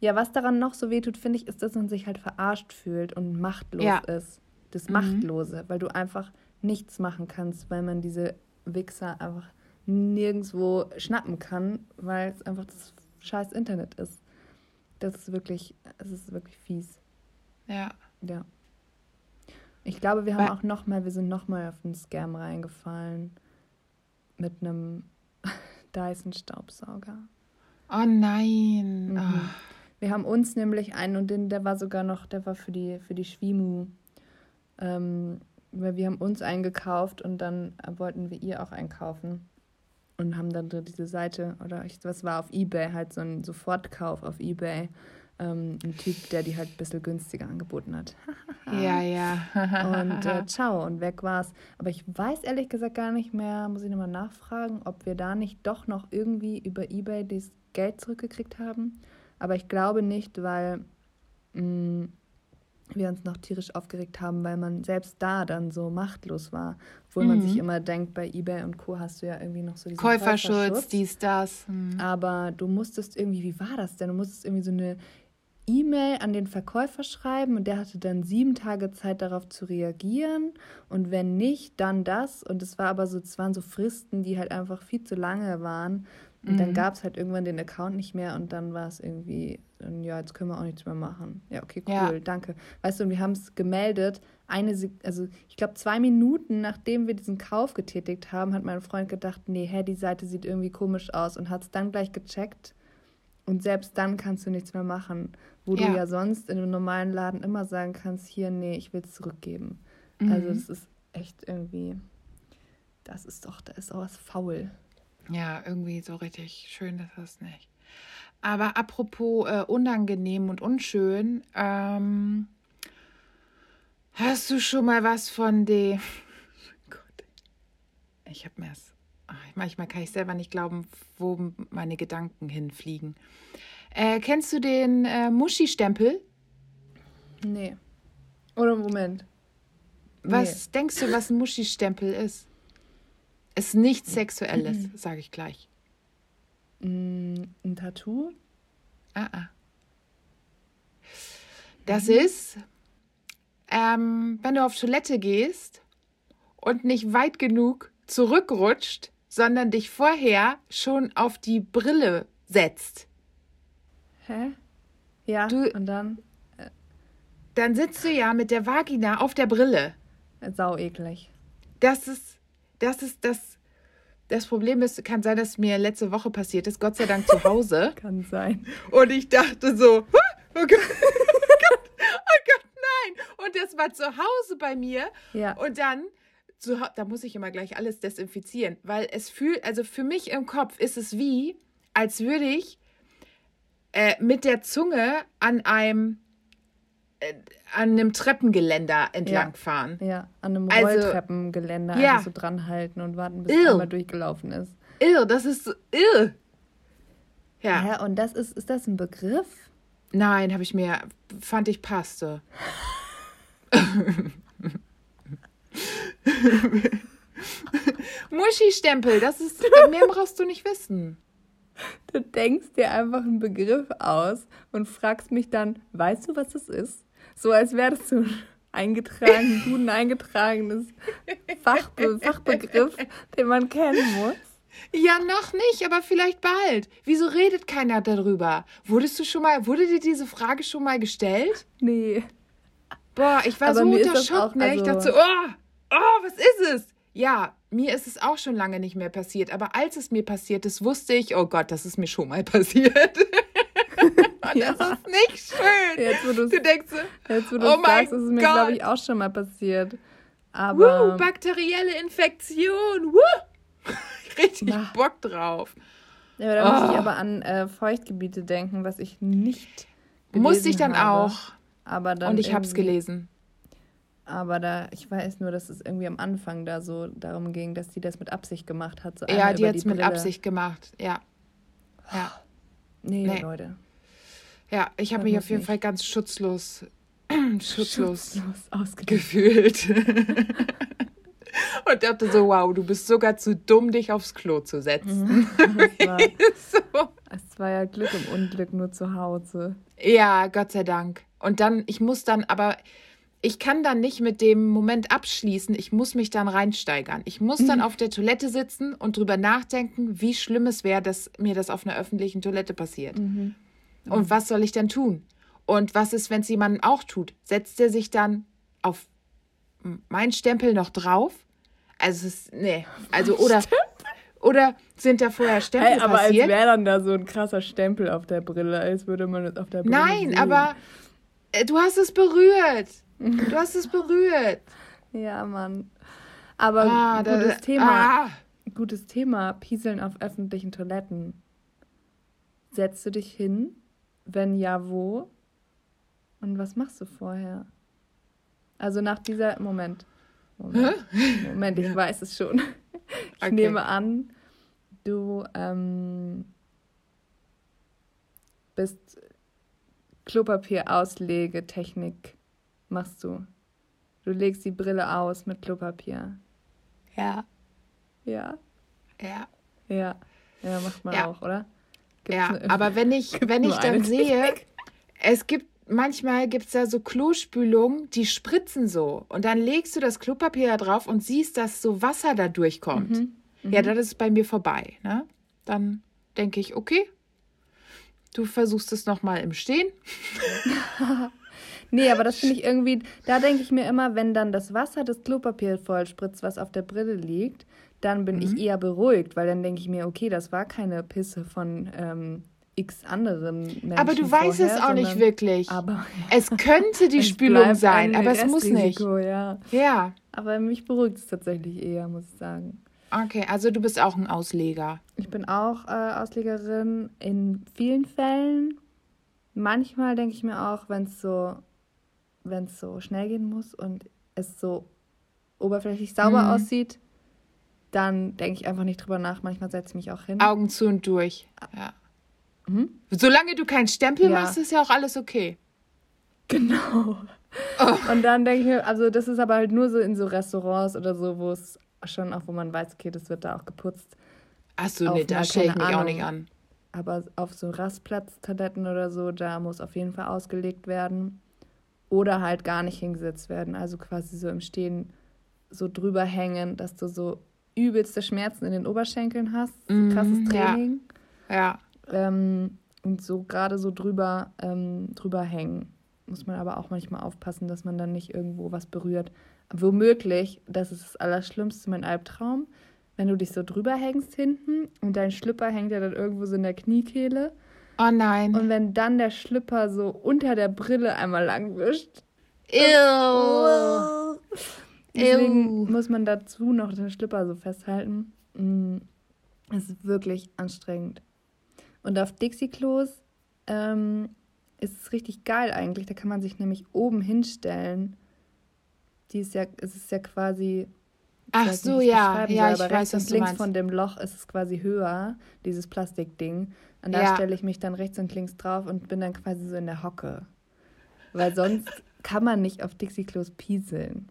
Ja, was daran noch so wehtut, finde ich, ist, dass man sich halt verarscht fühlt und machtlos ja. ist. Das mhm. Machtlose, weil du einfach nichts machen kannst, weil man diese Wichser einfach nirgendwo schnappen kann, weil es einfach das scheiß Internet ist. Das ist wirklich, es ist wirklich fies. Ja. Ja. Ich glaube, wir haben Weil, auch noch mal, wir sind noch mal auf einen Scam reingefallen mit einem Dyson-Staubsauger. Oh nein. Mhm. Oh. Wir haben uns nämlich einen und den, der war sogar noch, der war für die, für die Schwimu. Ähm, weil wir haben uns einen gekauft und dann wollten wir ihr auch einkaufen und haben dann diese Seite oder ich, was war auf Ebay halt so ein Sofortkauf auf Ebay ähm, ein Typ, der die halt ein bisschen günstiger angeboten hat. ja, ja. und äh, ciao, und weg war's. Aber ich weiß ehrlich gesagt gar nicht mehr, muss ich nochmal nachfragen, ob wir da nicht doch noch irgendwie über Ebay das Geld zurückgekriegt haben. Aber ich glaube nicht, weil mh, mm, wir uns noch tierisch aufgeregt haben, weil man selbst da dann so machtlos war. Obwohl mhm. man sich mhm. immer denkt, bei Ebay und Co. hast du ja irgendwie noch so diesen Käuferschutz, Käuferschutz. dies, das. Mhm. Aber du musstest irgendwie, wie war das denn? Du musstest irgendwie so eine E-Mail an den Verkäufer schreiben und der hatte dann sieben Tage Zeit darauf zu reagieren und wenn nicht, dann das und es war aber so, es waren so Fristen, die halt einfach viel zu lange waren und mhm. dann gab es halt irgendwann den Account nicht mehr und dann war es irgendwie, ja, jetzt können wir auch nichts mehr machen. Ja, okay, cool, ja. danke. Weißt du, und wir haben es gemeldet, eine, also ich glaube zwei Minuten nachdem wir diesen Kauf getätigt haben, hat mein Freund gedacht, nee, hä, die Seite sieht irgendwie komisch aus und hat es dann gleich gecheckt und selbst dann kannst du nichts mehr machen, wo ja. du ja sonst in einem normalen Laden immer sagen kannst, hier, nee, ich will es zurückgeben. Mhm. Also das ist echt irgendwie, das ist doch, da ist auch was faul. Ja, irgendwie so richtig schön ist das nicht. Aber apropos äh, unangenehm und unschön, ähm, hast du schon mal was von dem... Gott, ich habe mir das manchmal kann ich selber nicht glauben, wo meine Gedanken hinfliegen. Äh, kennst du den äh, Muschi-Stempel? Nee. Oder Moment. Was nee. denkst du, was ein Muschi-Stempel ist? Ist nichts Sexuelles, mhm. sage ich gleich. Mm, ein Tattoo? Ah, ah. Das mhm. ist, ähm, wenn du auf Toilette gehst und nicht weit genug zurückrutscht, sondern dich vorher schon auf die Brille setzt. Hä? Ja, du, und dann? Äh, dann sitzt du ja mit der Vagina auf der Brille. Sau eklig. Das ist, das ist das. Das Problem ist, kann sein, dass mir letzte Woche passiert ist, Gott sei Dank zu Hause. kann sein. Und ich dachte so, oh Gott, oh Gott, oh Gott, nein. Und das war zu Hause bei mir. Ja. Und dann zu, da muss ich immer gleich alles desinfizieren, weil es fühlt, also für mich im Kopf ist es wie, als würde ich äh, mit der Zunge an einem an einem Treppengeländer entlangfahren. Ja, ja, an einem also, Rolltreppengeländer ja. einfach so dranhalten und warten, bis es einmal durchgelaufen ist. Irr, das ist so irr. Ja. ja, und das ist, ist das ein Begriff? Nein, habe ich mir, fand ich passte. Muschi-Stempel, das ist, mehr brauchst du nicht wissen. Du denkst dir einfach einen Begriff aus und fragst mich dann, weißt du, was das ist? So als wäre das so ein eingetragen, guten eingetragenes Fachbe Fachbegriff, den man kennen muss. Ja, noch nicht, aber vielleicht bald. Wieso redet keiner darüber? Wurdest du schon mal, wurde dir diese Frage schon mal gestellt? Nee. Boah, ich war aber so unter Schock, ne? Also ich dachte so, oh, oh, was ist es? Ja, mir ist es auch schon lange nicht mehr passiert, aber als es mir passiert ist, wusste ich, oh Gott, das ist mir schon mal passiert. ja. Das ist nicht schön. Jetzt, wo du denkst, jetzt, wo du oh sagst, ist es mir, glaube ich, auch schon mal passiert. Aber. Woo, bakterielle Infektion. Woo. Richtig Na. Bock drauf. Ja, aber da oh. muss ich aber an äh, Feuchtgebiete denken, was ich nicht. Musste ich dann habe. auch. Aber dann Und ich habe es gelesen. Aber da, ich weiß nur, dass es irgendwie am Anfang da so darum ging, dass sie das mit Absicht gemacht hat. So ja, die hat es mit Absicht gemacht, ja. Ja. Nee, nee. Leute. Ja, ich habe mich auf jeden nicht. Fall ganz schutzlos, schutzlos, schutzlos gefühlt. Und dachte so, wow, du bist sogar zu dumm, dich aufs Klo zu setzen. Es war, so. es war ja Glück im Unglück nur zu Hause. Ja, Gott sei Dank. Und dann, ich muss dann aber, ich kann dann nicht mit dem Moment abschließen, ich muss mich dann reinsteigern. Ich muss dann mhm. auf der Toilette sitzen und drüber nachdenken, wie schlimm es wäre, dass mir das auf einer öffentlichen Toilette passiert. Mhm. Mhm. Und was soll ich dann tun? Und was ist, wenn es jemandem auch tut? Setzt er sich dann auf mein Stempel noch drauf? Also es ist, nee, also oder oder sind da vorher Stempel hey, aber passiert? als wäre dann da so ein krasser Stempel auf der Brille, als würde man es auf der Brille Nein, sehen. aber äh, du hast es berührt. Du hast es berührt. ja, Mann. Aber ah, gutes da, Thema. Ah. Gutes Thema, Pieseln auf öffentlichen Toiletten. Setzt du dich hin? Wenn ja, wo? Und was machst du vorher? Also nach dieser. Moment. Moment, Moment ich ja. weiß es schon. Ich okay. nehme an, du ähm, bist Klopapier-Auslegetechnik machst du. Du legst die Brille aus mit Klopapier. Ja. Ja. Ja. Ja. Ja, macht man ja. auch, oder? Gibt's ja, eine, aber wenn ich, wenn ich dann sehe, es gibt manchmal gibt es da so Klospülungen, die spritzen so. Und dann legst du das Klopapier da drauf und siehst, dass so Wasser da durchkommt. Mhm. Mhm. Ja, dann ist bei mir vorbei. Ne? Dann denke ich, okay, du versuchst es nochmal im Stehen. nee, aber das finde ich irgendwie, da denke ich mir immer, wenn dann das Wasser das Klopapier voll spritzt, was auf der Brille liegt, dann bin mhm. ich eher beruhigt, weil dann denke ich mir, okay, das war keine Pisse von ähm, x anderen Menschen. Aber du vorher, weißt es auch nicht wirklich. Aber, es könnte die Spülung sein, aber es muss nicht. Ja. ja. Aber mich beruhigt es tatsächlich eher, muss ich sagen. Okay, also du bist auch ein Ausleger. Ich bin auch äh, Auslegerin in vielen Fällen. Manchmal denke ich mir auch, wenn es so, wenn es so schnell gehen muss und es so oberflächlich sauber mhm. aussieht, dann denke ich einfach nicht drüber nach. Manchmal setze ich mich auch hin. Augen zu und durch. Ja. Mhm. Solange du keinen Stempel ja. machst, ist ja auch alles okay. Genau. Oh. Und dann denke ich mir, also das ist aber halt nur so in so Restaurants oder so, wo es schon auch, wo man weiß, okay, das wird da auch geputzt. Achso, nee, da stelle ich mich Ahnung. auch nicht an. Aber auf so Rastplatztoiletten oder so, da muss auf jeden Fall ausgelegt werden. Oder halt gar nicht hingesetzt werden. Also quasi so im Stehen so drüber hängen, dass du so übelste Schmerzen in den Oberschenkeln hast. So mm, krasses Training. Ja. ja. Ähm, und so gerade so drüber, ähm, drüber hängen. Muss man aber auch manchmal aufpassen, dass man dann nicht irgendwo was berührt. Womöglich, das ist das Allerschlimmste, mein Albtraum, wenn du dich so drüber hängst hinten und dein Schlüpper hängt ja dann irgendwo so in der Kniekehle. Oh nein. Und wenn dann der Schlüpper so unter der Brille einmal lang wischt. Ew. Deswegen Ew. muss man dazu noch den Schlüpper so festhalten. Mm, es ist wirklich anstrengend. Und auf Dixie-Klos ähm, ist es richtig geil eigentlich. Da kann man sich nämlich oben hinstellen. Die ist ja, es ist ja quasi. Ach so, nicht, ja, ja, soll, ich weiß, was und links von dem Loch ist es quasi höher, dieses Plastikding. Und da ja. stelle ich mich dann rechts und links drauf und bin dann quasi so in der Hocke. Weil sonst kann man nicht auf Dixie-Klos pieseln.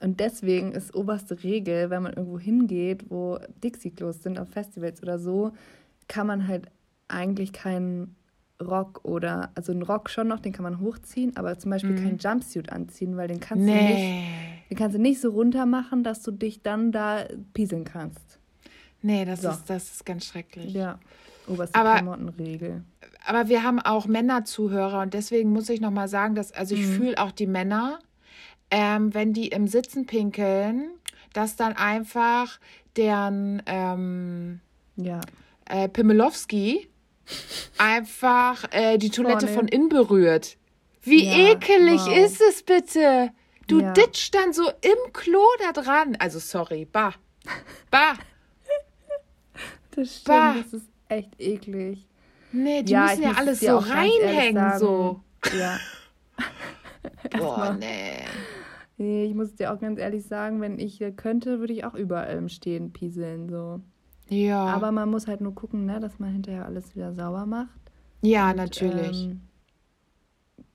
Und deswegen ist oberste Regel, wenn man irgendwo hingeht, wo Dixie-Klos sind, auf Festivals oder so, kann man halt eigentlich keinen Rock oder, also einen Rock schon noch, den kann man hochziehen, aber zum Beispiel mhm. keinen Jumpsuit anziehen, weil den kannst nee. du nicht, den kannst du nicht so runter machen, dass du dich dann da pieseln kannst. Nee, das, so. ist, das ist ganz schrecklich. Ja, oberste aber, Klamottenregel. Aber wir haben auch Männerzuhörer und deswegen muss ich nochmal sagen, dass, also ich mhm. fühle auch die Männer, ähm, wenn die im Sitzen pinkeln, dass dann einfach deren ähm, ja. äh, Pimmelowski einfach äh, die Toilette oh, nee. von innen berührt. Wie ja, ekelig wow. ist es bitte? Du ja. ditcht dann so im Klo da dran. Also sorry, bah. Bah. Das stimmt, bah. das ist echt eklig. Nee, die ja, müssen ja alles so reinhängen, so. Ja. Boah, nee. Nee, ich muss dir auch ganz ehrlich sagen, wenn ich könnte, würde ich auch überall Stehen pieseln, so. Ja. Aber man muss halt nur gucken, ne, dass man hinterher alles wieder sauber macht. Ja, Und, natürlich. Ähm,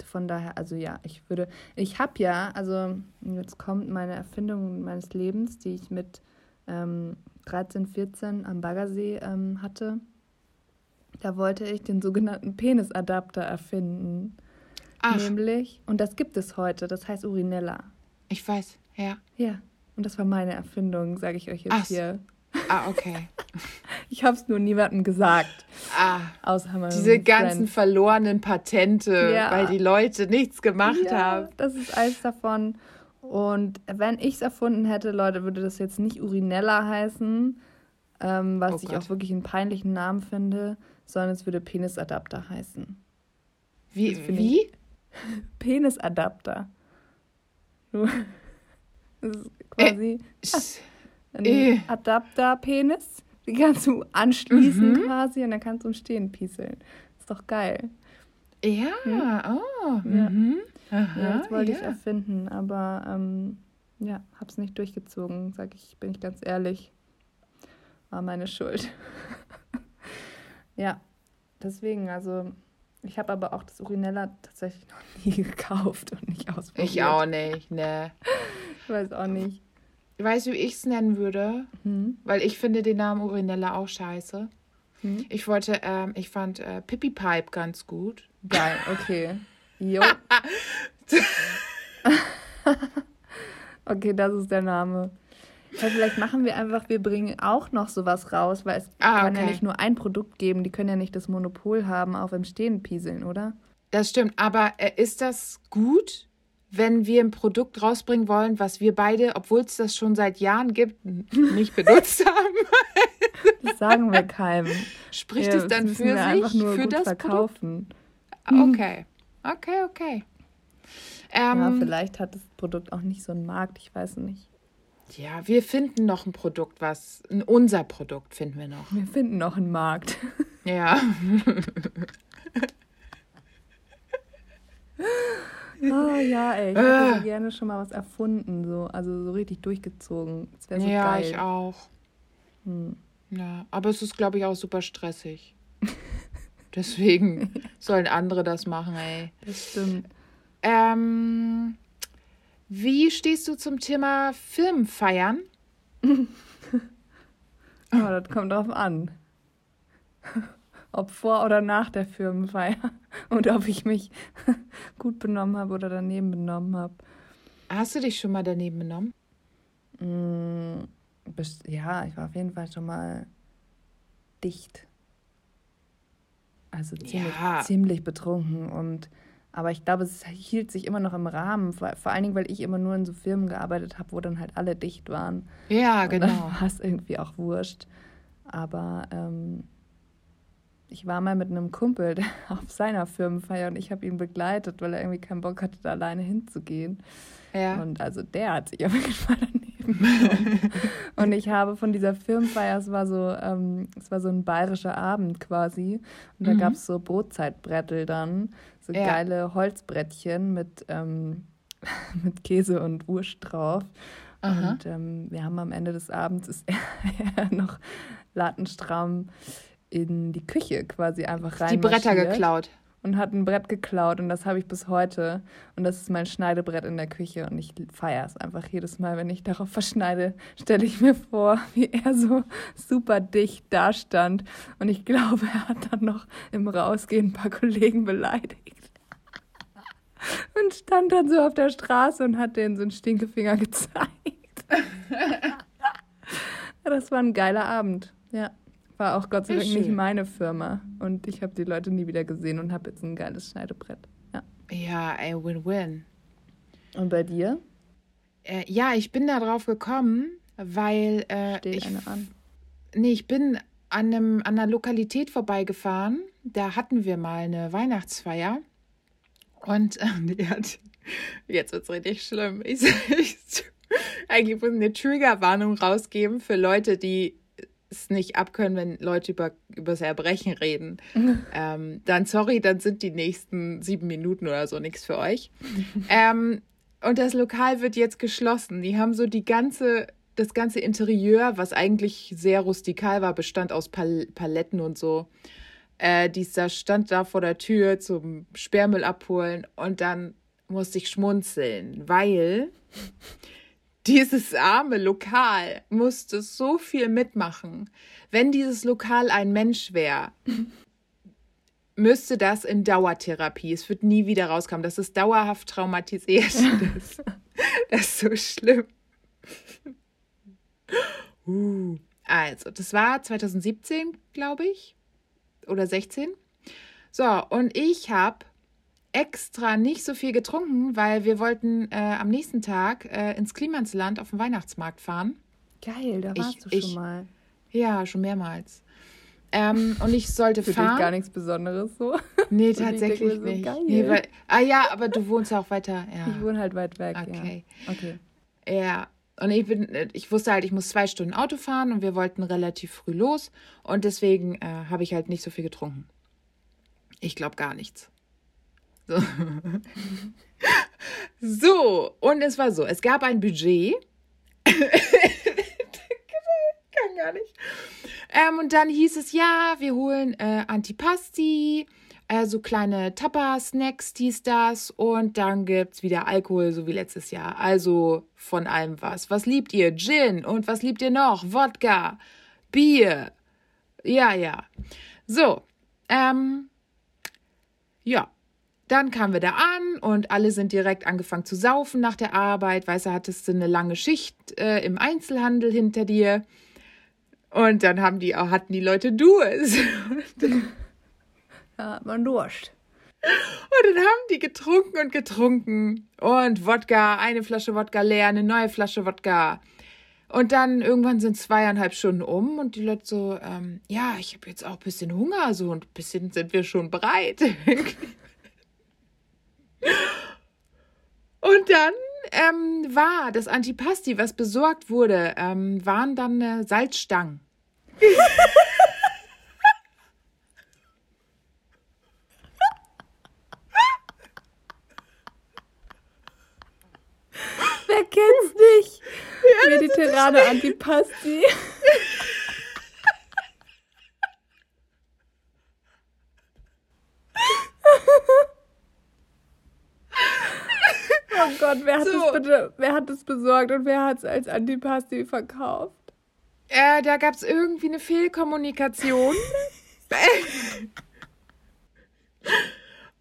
von daher, also ja, ich würde, ich habe ja, also jetzt kommt meine Erfindung meines Lebens, die ich mit ähm, 13, 14 am Baggersee ähm, hatte. Da wollte ich den sogenannten Penisadapter erfinden. Ach. Nämlich, und das gibt es heute, das heißt Urinella. Ich weiß, ja. Ja, und das war meine Erfindung, sage ich euch jetzt Ach. hier. Ah, okay. Ich habe es nur niemandem gesagt. Ah, außer meinem diese ganzen Friend. verlorenen Patente, ja. weil die Leute nichts gemacht ja, haben. Das ist eins davon. Und wenn ich es erfunden hätte, Leute, würde das jetzt nicht Urinella heißen, ähm, was oh ich auch wirklich einen peinlichen Namen finde, sondern es würde Penisadapter heißen. Wie? wie? Penisadapter. Das ist quasi äh, ein äh. Adapter-Penis. Die kannst du anschließen mhm. quasi und dann kannst du im Stehen pieseln. Ist doch geil. Ja, hm? oh. Ja. Mhm. Aha, ja, das wollte ja. ich erfinden, aber ähm, ja, hab's nicht durchgezogen, sag ich, bin ich ganz ehrlich. War meine Schuld. ja, deswegen, also ich habe aber auch das Urinella tatsächlich noch nie gekauft und nicht ausprobiert. Ich auch nicht, ne. ich weiß auch nicht. Weißt du, wie ich es nennen würde? Hm? Weil ich finde den Namen Urinella auch scheiße. Hm? Ich wollte, ähm, ich fand äh, Pippi Pipe ganz gut. Geil, okay. Jo. okay, das ist der Name. Ja, vielleicht machen wir einfach, wir bringen auch noch sowas raus, weil es ah, kann okay. ja nicht nur ein Produkt geben, die können ja nicht das Monopol haben auf im Stehen pieseln, oder? Das stimmt, aber äh, ist das gut, wenn wir ein Produkt rausbringen wollen, was wir beide, obwohl es das schon seit Jahren gibt, nicht benutzt haben? das sagen wir keinem. Spricht ja, es dann für sich, einfach nur für das verkaufen? Produkt? Okay, okay, okay. Ähm, ja, vielleicht hat das Produkt auch nicht so einen Markt, ich weiß nicht. Ja, wir finden noch ein Produkt, was. Unser Produkt finden wir noch. Wir finden noch einen Markt. Ja. oh ja, ey. Ich hätte äh. gerne schon mal was erfunden, so. Also so richtig durchgezogen. Das wäre so ja, geil. Ja, ich auch. Hm. Ja, aber es ist, glaube ich, auch super stressig. Deswegen sollen andere das machen, ey. Das stimmt. Ähm, wie stehst du zum Thema Filmfeiern? oh, das kommt drauf an. Ob vor oder nach der Firmenfeier und ob ich mich gut benommen habe oder daneben benommen habe. Hast du dich schon mal daneben benommen? Mm, ja, ich war auf jeden Fall schon mal dicht. Also ziemlich, ja. ziemlich betrunken und aber ich glaube, es hielt sich immer noch im Rahmen, vor, vor allen Dingen, weil ich immer nur in so Firmen gearbeitet habe, wo dann halt alle dicht waren. Ja, genau. Und dann war es irgendwie auch wurscht. Aber ähm, ich war mal mit einem Kumpel auf seiner Firmenfeier und ich habe ihn begleitet, weil er irgendwie keinen Bock hatte, da alleine hinzugehen. Ja. Und also der hat sich auf jeden Fall daneben und ich habe von dieser Firmenfeier, es war so, ähm, es war so ein bayerischer Abend quasi. Und da mhm. gab es so Brotzeitbrettel dann, so ja. geile Holzbrettchen mit, ähm, mit Käse und Wurst drauf. Aha. Und ähm, wir haben am Ende des Abends ist er noch latenstramm in die Küche quasi einfach rein. Die Bretter geklaut und hat ein Brett geklaut und das habe ich bis heute. Und das ist mein Schneidebrett in der Küche und ich feiere es einfach jedes Mal, wenn ich darauf verschneide, stelle ich mir vor, wie er so super dicht dastand. Und ich glaube, er hat dann noch im Rausgehen ein paar Kollegen beleidigt. Und stand dann so auf der Straße und hat denen so einen Stinkefinger gezeigt. das war ein geiler Abend, ja. War auch Gott sei Dank nicht meine Firma. Und ich habe die Leute nie wieder gesehen und habe jetzt ein geiles Schneidebrett. Ja, ja ey, Win-Win. Und bei dir? Äh, ja, ich bin da drauf gekommen, weil. Äh, Steht ich, eine an. Nee, ich bin an, einem, an einer Lokalität vorbeigefahren. Da hatten wir mal eine Weihnachtsfeier. Und äh, die hat. Jetzt wird es richtig schlimm. Ich, ich, eigentlich muss ich eine Triggerwarnung rausgeben für Leute, die es nicht abkönnen, wenn Leute über, über das Erbrechen reden, ähm, dann sorry, dann sind die nächsten sieben Minuten oder so nichts für euch. ähm, und das Lokal wird jetzt geschlossen. Die haben so die ganze, das ganze Interieur, was eigentlich sehr rustikal war, bestand aus Pal Paletten und so. Äh, dieser stand da vor der Tür zum Sperrmüll abholen und dann musste ich schmunzeln, weil dieses arme Lokal musste so viel mitmachen. Wenn dieses Lokal ein Mensch wäre, müsste das in Dauertherapie. Es wird nie wieder rauskommen. Das ist dauerhaft traumatisiert. Das, das ist so schlimm. Uh, also, das war 2017, glaube ich. Oder 16. So, und ich habe extra nicht so viel getrunken, weil wir wollten äh, am nächsten Tag äh, ins Klimansland auf den Weihnachtsmarkt fahren. Geil, da warst ich, du schon ich, mal. Ja, schon mehrmals. Ähm, und ich sollte Für fahren. Dich gar nichts Besonderes so. Nee, tatsächlich so, nicht. Nee, weil, ah ja, aber du wohnst ja auch weiter. Ja. Ich wohne halt weit weg. Okay. Ja. okay. Ja. Und ich bin, ich wusste halt, ich muss zwei Stunden Auto fahren und wir wollten relativ früh los. Und deswegen äh, habe ich halt nicht so viel getrunken. Ich glaube gar nichts. So. so, und es war so, es gab ein Budget. Kann gar nicht. Ähm, und dann hieß es, ja, wir holen äh, Antipasti, äh, so kleine Tapa-Snacks, dies, das. Und dann gibt es wieder Alkohol, so wie letztes Jahr. Also von allem was. Was liebt ihr? Gin. Und was liebt ihr noch? Wodka. Bier. Ja, ja. So. Ähm, ja. Dann kamen wir da an und alle sind direkt angefangen zu saufen nach der Arbeit. Weißt du, hattest du eine lange Schicht äh, im Einzelhandel hinter dir. Und dann haben die, hatten die Leute Durst. Ja, man Durst. Und dann haben die getrunken und getrunken. Und Wodka, eine Flasche Wodka leer, eine neue Flasche Wodka. Und dann irgendwann sind zweieinhalb Stunden um und die Leute so, ähm, ja, ich habe jetzt auch ein bisschen Hunger, so und ein bisschen sind wir schon bereit. und dann ähm, war das Antipasti, was besorgt wurde, ähm, waren dann äh, Salzstangen. Wer kennt's nicht? Ja, Mediterrane Antipasti. Oh Gott, wer hat, so. das bitte, wer hat das besorgt und wer hat es als Antipasti verkauft? Äh, da gab es irgendwie eine Fehlkommunikation.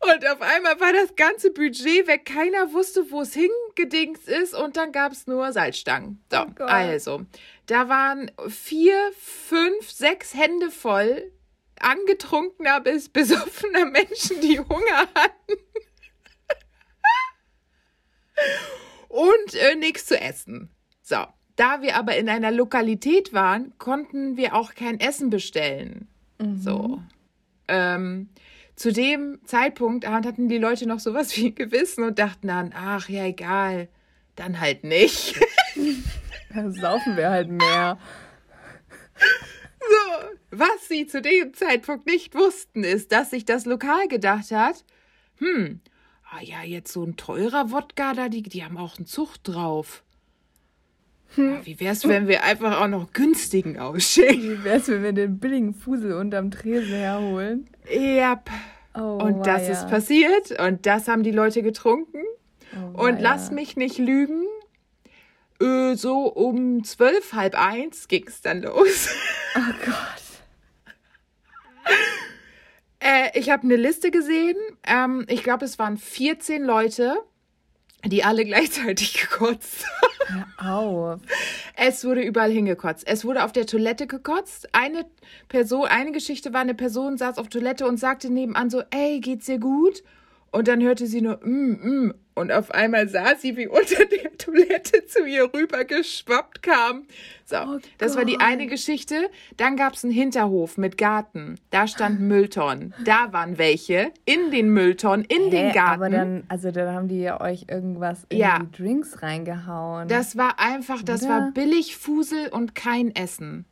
und auf einmal war das ganze Budget weg. Keiner wusste, wo es hingedingst ist. Und dann gab es nur Salzstangen. So, oh also. Da waren vier, fünf, sechs Hände voll angetrunkener bis besoffener Menschen, die Hunger hatten. und äh, nichts zu essen. So. Da wir aber in einer Lokalität waren, konnten wir auch kein Essen bestellen. Mhm. So. Ähm, zu dem Zeitpunkt hatten die Leute noch sowas wie Gewissen und dachten dann, ach ja, egal, dann halt nicht. dann saufen wir halt mehr. So, was sie zu dem Zeitpunkt nicht wussten, ist, dass sich das Lokal gedacht hat, hm, ah ja, jetzt so ein teurer Wodka da, die, die haben auch einen Zucht drauf. Ja, wie wär's, wenn wir einfach auch noch günstigen ausschicken? Wie wär's, wenn wir den billigen Fusel unterm Tresen herholen? Ja. Yep. Oh, und das ja. ist passiert und das haben die Leute getrunken. Oh, und lass mich nicht lügen. Äh, so um zwölf, halb eins ging's dann los. Oh Gott. äh, ich habe eine Liste gesehen. Ähm, ich glaube, es waren 14 Leute die alle gleichzeitig gekotzt Au. Es wurde überall hingekotzt. Es wurde auf der Toilette gekotzt. Eine Person, eine Geschichte war, eine Person saß auf Toilette und sagte nebenan so, ey, geht's dir gut? Und dann hörte sie nur, mm, mm. Und auf einmal sah sie, wie unter der Toilette zu ihr rüber geschwappt kam. So, oh das war die eine Geschichte. Dann gab es einen Hinterhof mit Garten. Da standen Mülltonnen. Da waren welche in den Mülltonnen, in Hä, den Garten. Aber dann, also dann haben die ja euch irgendwas in ja. die Drinks reingehauen. Das war einfach, das Oder? war billig Fusel und kein Essen.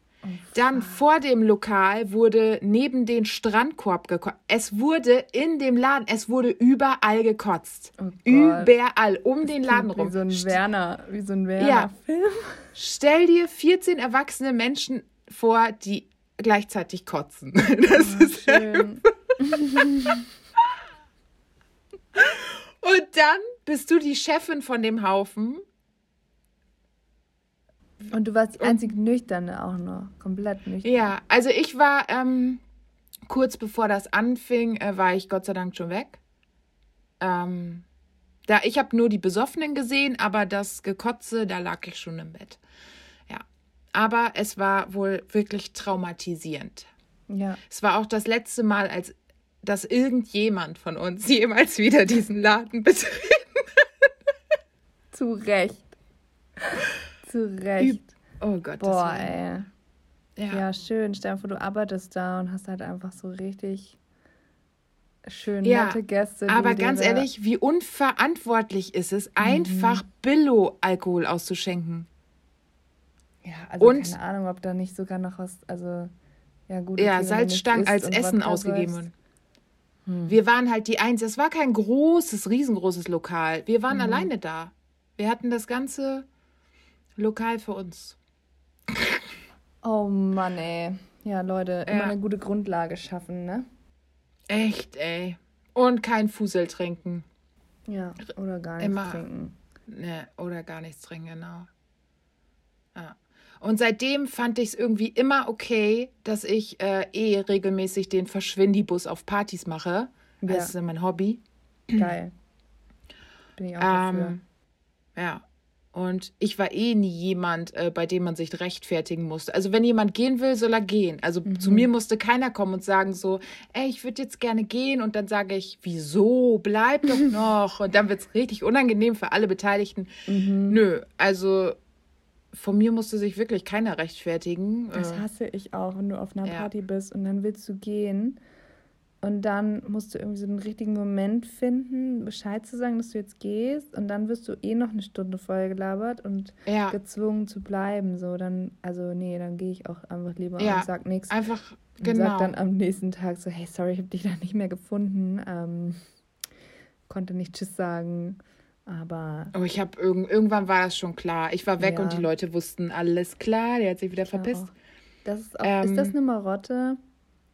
Dann vor dem Lokal wurde neben den Strandkorb gekotzt. Es wurde in dem Laden, es wurde überall gekotzt. Oh überall, um das den Laden rum. Wie so ein Werner, wie so ein Werner-Film. Ja. Stell dir 14 erwachsene Menschen vor, die gleichzeitig kotzen. Das oh, ist schön. Und dann bist du die Chefin von dem Haufen und du warst die einzig Nüchterne auch noch, komplett nüchtern. Ja, also ich war ähm, kurz bevor das anfing, äh, war ich Gott sei Dank schon weg. Ähm, da ich habe nur die Besoffenen gesehen, aber das Gekotze, da lag ich schon im Bett. Ja, aber es war wohl wirklich traumatisierend. Ja. Es war auch das letzte Mal, als dass irgendjemand von uns jemals wieder diesen Laden betreten Zu Recht. Zu Recht. Oh Gott. Boah, ey. Ja. ja, schön. Stell dir vor, du arbeitest da und hast halt einfach so richtig schön ja, nette Gäste. Aber ganz ehrlich, wie unverantwortlich ist es, mhm. einfach Billo-Alkohol auszuschenken. Ja, also und, keine Ahnung, ob da nicht sogar noch was, also ja gut. Ja, Salzstangen als Essen ausgegeben wurden. Hm. Wir waren halt die Eins. Es war kein großes, riesengroßes Lokal. Wir waren mhm. alleine da. Wir hatten das ganze Lokal für uns. Oh Mann, ey. Ja, Leute, immer ja. eine gute Grundlage schaffen, ne? Echt, ey. Und kein Fusel trinken. Ja, oder gar nichts immer, trinken. Ne, oder gar nichts trinken, genau. Ja. Und seitdem fand ich es irgendwie immer okay, dass ich äh, eh regelmäßig den Verschwindibus auf Partys mache. Ja. Das ist mein Hobby. Geil. Bin ich auch ähm, dafür. Ja. Und ich war eh nie jemand, äh, bei dem man sich rechtfertigen musste. Also wenn jemand gehen will, soll er gehen. Also mhm. zu mir musste keiner kommen und sagen so, ey, ich würde jetzt gerne gehen. Und dann sage ich, wieso? Bleib doch noch. und dann wird es richtig unangenehm für alle Beteiligten. Mhm. Nö, also von mir musste sich wirklich keiner rechtfertigen. Das äh, hasse ich auch, wenn du auf einer ja. Party bist und dann willst du gehen und dann musst du irgendwie so einen richtigen Moment finden, Bescheid zu sagen, dass du jetzt gehst. Und dann wirst du eh noch eine Stunde vorher gelabert und ja. gezwungen zu bleiben. So, dann, also nee, dann gehe ich auch einfach lieber ja, und sag nichts. Einfach, und genau. sag dann am nächsten Tag so, hey, sorry, ich habe dich da nicht mehr gefunden. Ähm, konnte nicht Tschüss sagen. Aber. Oh, ich habe irg irgendwann war das schon klar. Ich war weg ja. und die Leute wussten, alles klar, der hat sich wieder verpisst. Das ist, auch, ähm, ist das eine Marotte?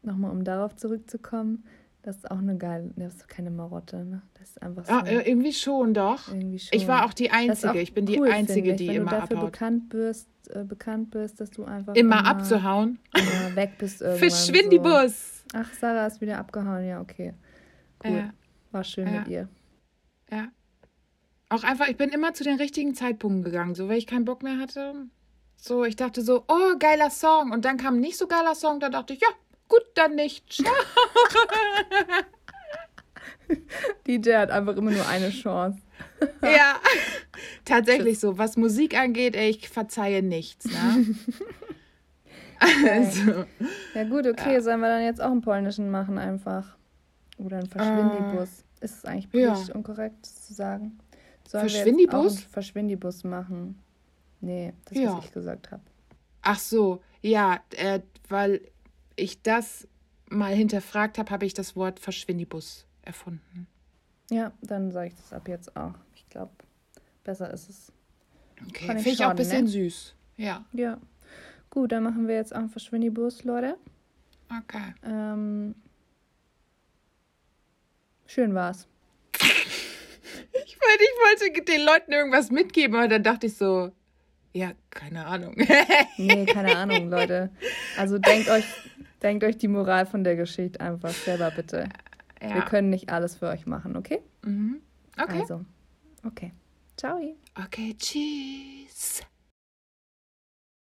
Nochmal um darauf zurückzukommen, das ist auch eine geile, das ist keine Marotte, ne? Das ist einfach ah, so. Ah, irgendwie schon, doch. Irgendwie schon. Ich war auch die Einzige. Auch ich bin cool, die Einzige, ich, die wenn immer du dafür abhaut. bekannt bist, äh, bekannt bist, dass du einfach immer, immer abzuhauen, immer weg bist irgendwann. Verschwindibus. So. Ach, Sarah ist wieder abgehauen. Ja, okay. Cool. Ja. War schön ja. mit ihr. Ja. Auch einfach, ich bin immer zu den richtigen Zeitpunkten gegangen. So, weil ich keinen Bock mehr hatte. So, ich dachte so, oh, geiler Song. Und dann kam ein nicht so geiler Song. Da dachte ich, ja, Gut, dann nicht. Ciao. DJ hat einfach immer nur eine Chance. ja, tatsächlich so. Was Musik angeht, ey, ich verzeihe nichts. Ne? also. Ja, gut, okay. Ja. Sollen wir dann jetzt auch einen polnischen machen, einfach? Oder einen Verschwindibus? Uh, Ist es eigentlich politisch ja. unkorrekt zu sagen? Sollen Verschwindibus? Verschwindibus machen? Nee, das, ja. was ich gesagt habe. Ach so, ja, äh, weil ich das mal hinterfragt habe, habe ich das Wort Verschwindibus erfunden. Ja, dann sage ich das ab jetzt auch. Ich glaube, besser ist es. Okay, finde ich auch ein bisschen ne? süß. Ja. Ja. Gut, dann machen wir jetzt auch einen Verschwindibus, Leute. Okay. Ähm, schön war's. ich, wollte, ich wollte den Leuten irgendwas mitgeben, aber dann dachte ich so, ja, keine Ahnung. nee, keine Ahnung, Leute. Also denkt euch, denkt euch die Moral von der Geschichte einfach selber bitte. Ja. Wir können nicht alles für euch machen, okay? Mhm. Okay. Also, okay. Ciao. Okay, tschüss.